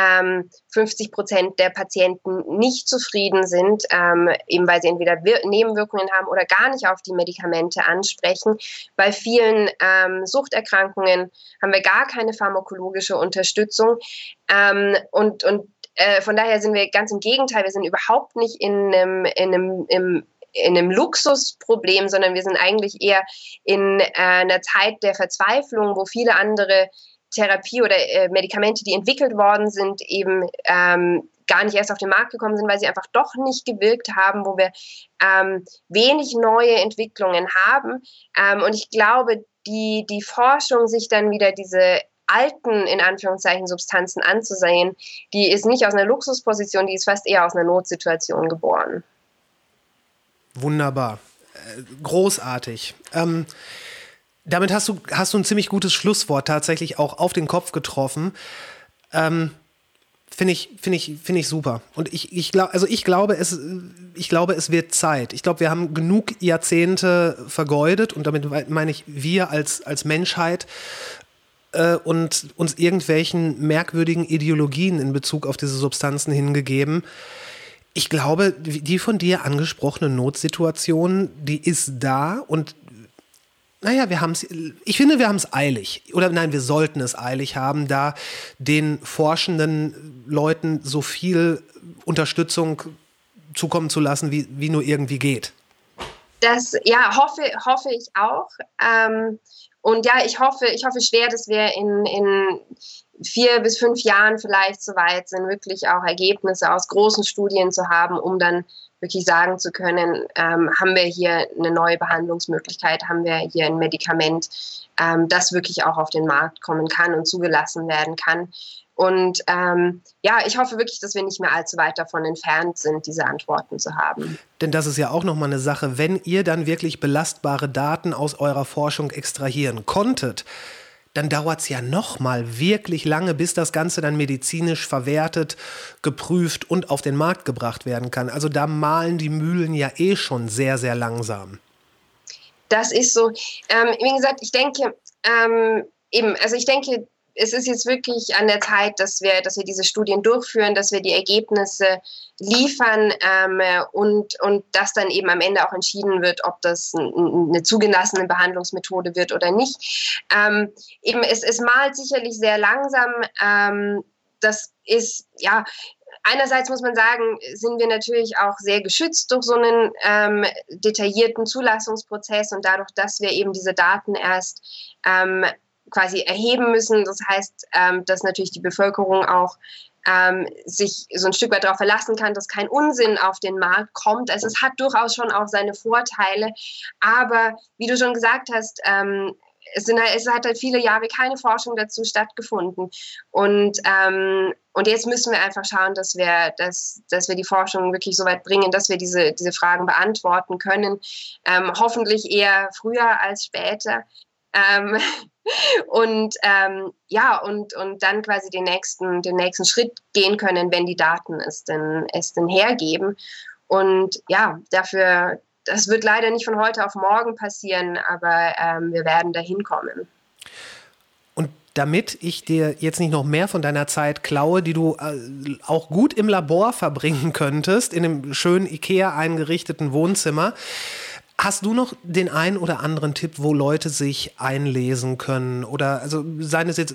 ähm, 50 Prozent der Patienten nicht zufrieden sind, ähm, eben weil sie entweder Wir Nebenwirkungen haben oder gar nicht auf die Medikamente ansprechen. Bei vielen ähm, Suchterkrankungen haben wir gar keine pharmakologische Unterstützung. Ähm, und und äh, von daher sind wir ganz im Gegenteil, wir sind überhaupt nicht in einem, in einem im, in einem Luxusproblem, sondern wir sind eigentlich eher in äh, einer Zeit der Verzweiflung, wo viele andere Therapie oder äh, Medikamente, die entwickelt worden sind, eben ähm, gar nicht erst auf den Markt gekommen sind, weil sie einfach doch nicht gewirkt haben, wo wir ähm, wenig neue Entwicklungen haben. Ähm, und ich glaube, die, die Forschung, sich dann wieder diese alten, in Anführungszeichen, Substanzen anzusehen, die ist nicht aus einer Luxusposition, die ist fast eher aus einer Notsituation geboren. Wunderbar. Äh, großartig. Ähm, damit hast du, hast du ein ziemlich gutes Schlusswort tatsächlich auch auf den Kopf getroffen. Ähm, Finde ich, finde ich, finde ich super. Und ich, ich glaube, also ich glaube, es, ich glaube, es wird Zeit. Ich glaube, wir haben genug Jahrzehnte vergeudet und damit meine ich wir als, als Menschheit äh, und uns irgendwelchen merkwürdigen Ideologien in Bezug auf diese Substanzen hingegeben. Ich glaube, die von dir angesprochene Notsituation, die ist da und naja, wir haben es, ich finde, wir haben es eilig. Oder nein, wir sollten es eilig haben, da den forschenden Leuten so viel Unterstützung zukommen zu lassen, wie, wie nur irgendwie geht. Das, ja, hoffe, hoffe ich auch. Ähm, und ja, ich hoffe, ich hoffe schwer, dass wir in, in vier bis fünf Jahren vielleicht so weit sind, wirklich auch Ergebnisse aus großen Studien zu haben, um dann wirklich sagen zu können, ähm, haben wir hier eine neue Behandlungsmöglichkeit, haben wir hier ein Medikament, ähm, das wirklich auch auf den Markt kommen kann und zugelassen werden kann. Und ähm, ja, ich hoffe wirklich, dass wir nicht mehr allzu weit davon entfernt sind, diese Antworten zu haben. Denn das ist ja auch nochmal eine Sache, wenn ihr dann wirklich belastbare Daten aus eurer Forschung extrahieren konntet, dann dauert es ja nochmal wirklich lange, bis das Ganze dann medizinisch verwertet, geprüft und auf den Markt gebracht werden kann. Also da malen die Mühlen ja eh schon sehr, sehr langsam. Das ist so. Ähm, wie gesagt, ich denke, ähm, eben, also ich denke, es ist jetzt wirklich an der Zeit, dass wir, dass wir diese Studien durchführen, dass wir die Ergebnisse liefern ähm, und, und dass dann eben am Ende auch entschieden wird, ob das eine zugelassene Behandlungsmethode wird oder nicht. Ähm, eben es, es malt sicherlich sehr langsam. Ähm, das ist, ja, einerseits muss man sagen, sind wir natürlich auch sehr geschützt durch so einen ähm, detaillierten Zulassungsprozess und dadurch, dass wir eben diese Daten erst ähm, quasi erheben müssen. Das heißt, ähm, dass natürlich die Bevölkerung auch ähm, sich so ein Stück weit darauf verlassen kann, dass kein Unsinn auf den Markt kommt. Also es hat durchaus schon auch seine Vorteile. Aber wie du schon gesagt hast, ähm, es, sind, es, hat halt viele Jahre keine Forschung dazu stattgefunden. Und, ähm, und jetzt müssen wir einfach schauen, dass wir, dass, dass wir die Forschung wirklich so weit bringen, dass wir diese, diese Fragen beantworten können. Ähm, hoffentlich eher früher als später. Ähm, und ähm, ja, und, und dann quasi den nächsten, den nächsten Schritt gehen können, wenn die Daten es denn, es denn hergeben. Und ja, dafür, das wird leider nicht von heute auf morgen passieren, aber ähm, wir werden dahin kommen. Und damit ich dir jetzt nicht noch mehr von deiner Zeit klaue, die du äh, auch gut im Labor verbringen könntest, in einem schönen IKEA eingerichteten Wohnzimmer, Hast du noch den einen oder anderen Tipp, wo Leute sich einlesen können? Oder also seien es jetzt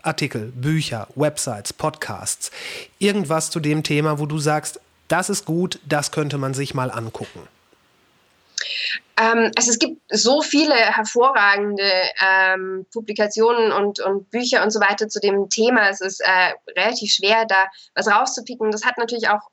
Artikel, Bücher, Websites, Podcasts, irgendwas zu dem Thema, wo du sagst, das ist gut, das könnte man sich mal angucken? Ähm, also es gibt so viele hervorragende ähm, Publikationen und, und Bücher und so weiter zu dem Thema. Es ist äh, relativ schwer, da was rauszupicken. Das hat natürlich auch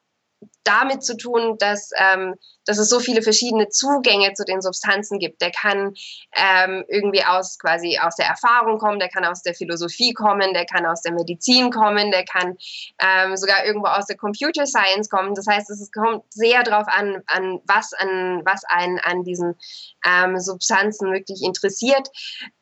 damit zu tun, dass ähm, dass es so viele verschiedene Zugänge zu den Substanzen gibt. Der kann ähm, irgendwie aus quasi aus der Erfahrung kommen, der kann aus der Philosophie kommen, der kann aus der Medizin kommen, der kann ähm, sogar irgendwo aus der Computer Science kommen. Das heißt, es kommt sehr darauf an, an was an was einen an diesen ähm, Substanzen wirklich interessiert.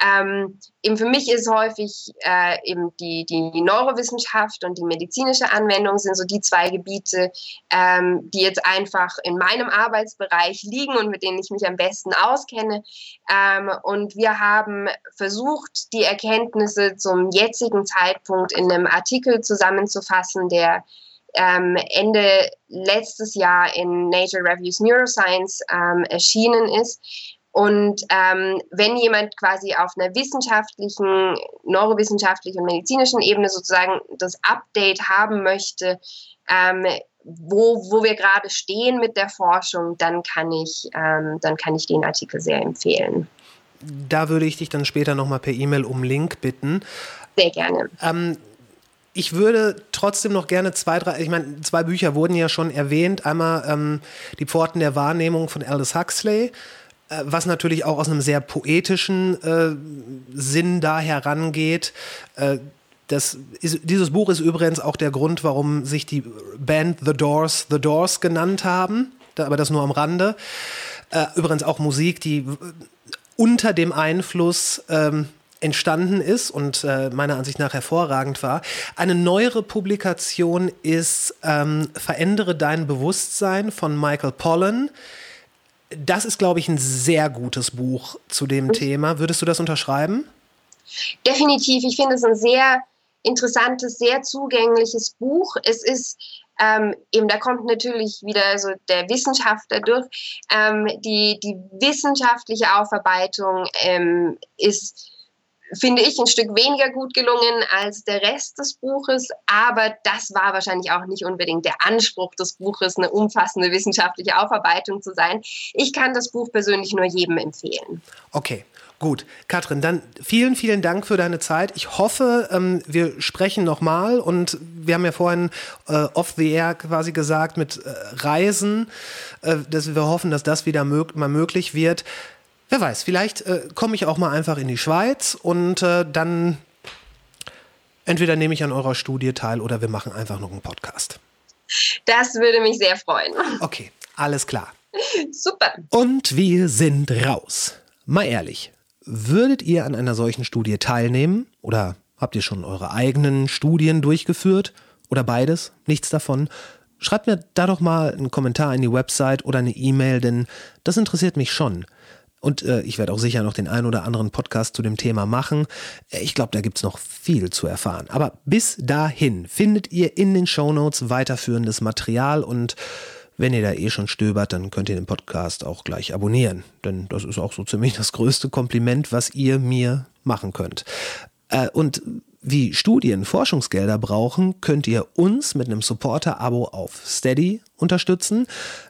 Ähm, eben für mich ist häufig äh, eben die, die Neurowissenschaft und die medizinische Anwendung sind so die zwei Gebiete, ähm, die jetzt einfach in meinem Arbeit Arbeitsbereich liegen und mit denen ich mich am besten auskenne. Ähm, und wir haben versucht, die Erkenntnisse zum jetzigen Zeitpunkt in einem Artikel zusammenzufassen, der ähm, Ende letztes Jahr in Nature Reviews Neuroscience ähm, erschienen ist. Und ähm, wenn jemand quasi auf einer wissenschaftlichen, neurowissenschaftlichen und medizinischen Ebene sozusagen das Update haben möchte, ähm, wo, wo wir gerade stehen mit der Forschung, dann kann ich, ähm, dann kann ich den Artikel sehr empfehlen. Da würde ich dich dann später nochmal per E-Mail um Link bitten. Sehr gerne. Ähm, ich würde trotzdem noch gerne zwei, drei, ich meine, zwei Bücher wurden ja schon erwähnt. Einmal ähm, Die Pforten der Wahrnehmung von Aldous Huxley, was natürlich auch aus einem sehr poetischen äh, Sinn da herangeht. Äh, das ist, dieses Buch ist übrigens auch der Grund, warum sich die Band The Doors The Doors genannt haben, aber das nur am Rande. Äh, übrigens auch Musik, die unter dem Einfluss ähm, entstanden ist und äh, meiner Ansicht nach hervorragend war. Eine neuere Publikation ist ähm, Verändere dein Bewusstsein von Michael Pollan. Das ist, glaube ich, ein sehr gutes Buch zu dem Thema. Würdest du das unterschreiben? Definitiv. Ich finde es ein sehr interessantes, sehr zugängliches Buch. Es ist ähm, eben, da kommt natürlich wieder so der Wissenschaftler durch. Ähm, die, die wissenschaftliche Aufarbeitung ähm, ist finde ich, ein Stück weniger gut gelungen als der Rest des Buches, aber das war wahrscheinlich auch nicht unbedingt der Anspruch des Buches, eine umfassende wissenschaftliche Aufarbeitung zu sein. Ich kann das Buch persönlich nur jedem empfehlen. Okay. Gut, Katrin, dann vielen, vielen Dank für deine Zeit. Ich hoffe, ähm, wir sprechen nochmal und wir haben ja vorhin äh, off the air quasi gesagt mit äh, Reisen, äh, dass wir hoffen, dass das wieder mög mal möglich wird. Wer weiß, vielleicht äh, komme ich auch mal einfach in die Schweiz und äh, dann Entweder nehme ich an eurer Studie teil oder wir machen einfach noch einen Podcast. Das würde mich sehr freuen. Okay, alles klar. Super. Und wir sind raus. Mal ehrlich, würdet ihr an einer solchen Studie teilnehmen? Oder habt ihr schon eure eigenen Studien durchgeführt? Oder beides? Nichts davon? Schreibt mir da doch mal einen Kommentar in die Website oder eine E-Mail, denn das interessiert mich schon. Und äh, ich werde auch sicher noch den einen oder anderen Podcast zu dem Thema machen. Ich glaube, da gibt es noch viel zu erfahren. Aber bis dahin findet ihr in den Shownotes weiterführendes Material und wenn ihr da eh schon stöbert, dann könnt ihr den Podcast auch gleich abonnieren. Denn das ist auch so ziemlich das größte Kompliment, was ihr mir machen könnt. Äh, und wie Studien Forschungsgelder brauchen, könnt ihr uns mit einem Supporter-Abo auf Steady unterstützen.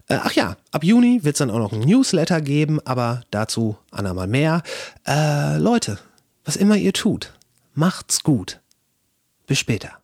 Äh, ach ja, ab Juni wird es dann auch noch ein Newsletter geben, aber dazu andermal mehr. Äh, Leute, was immer ihr tut, macht's gut. Bis später.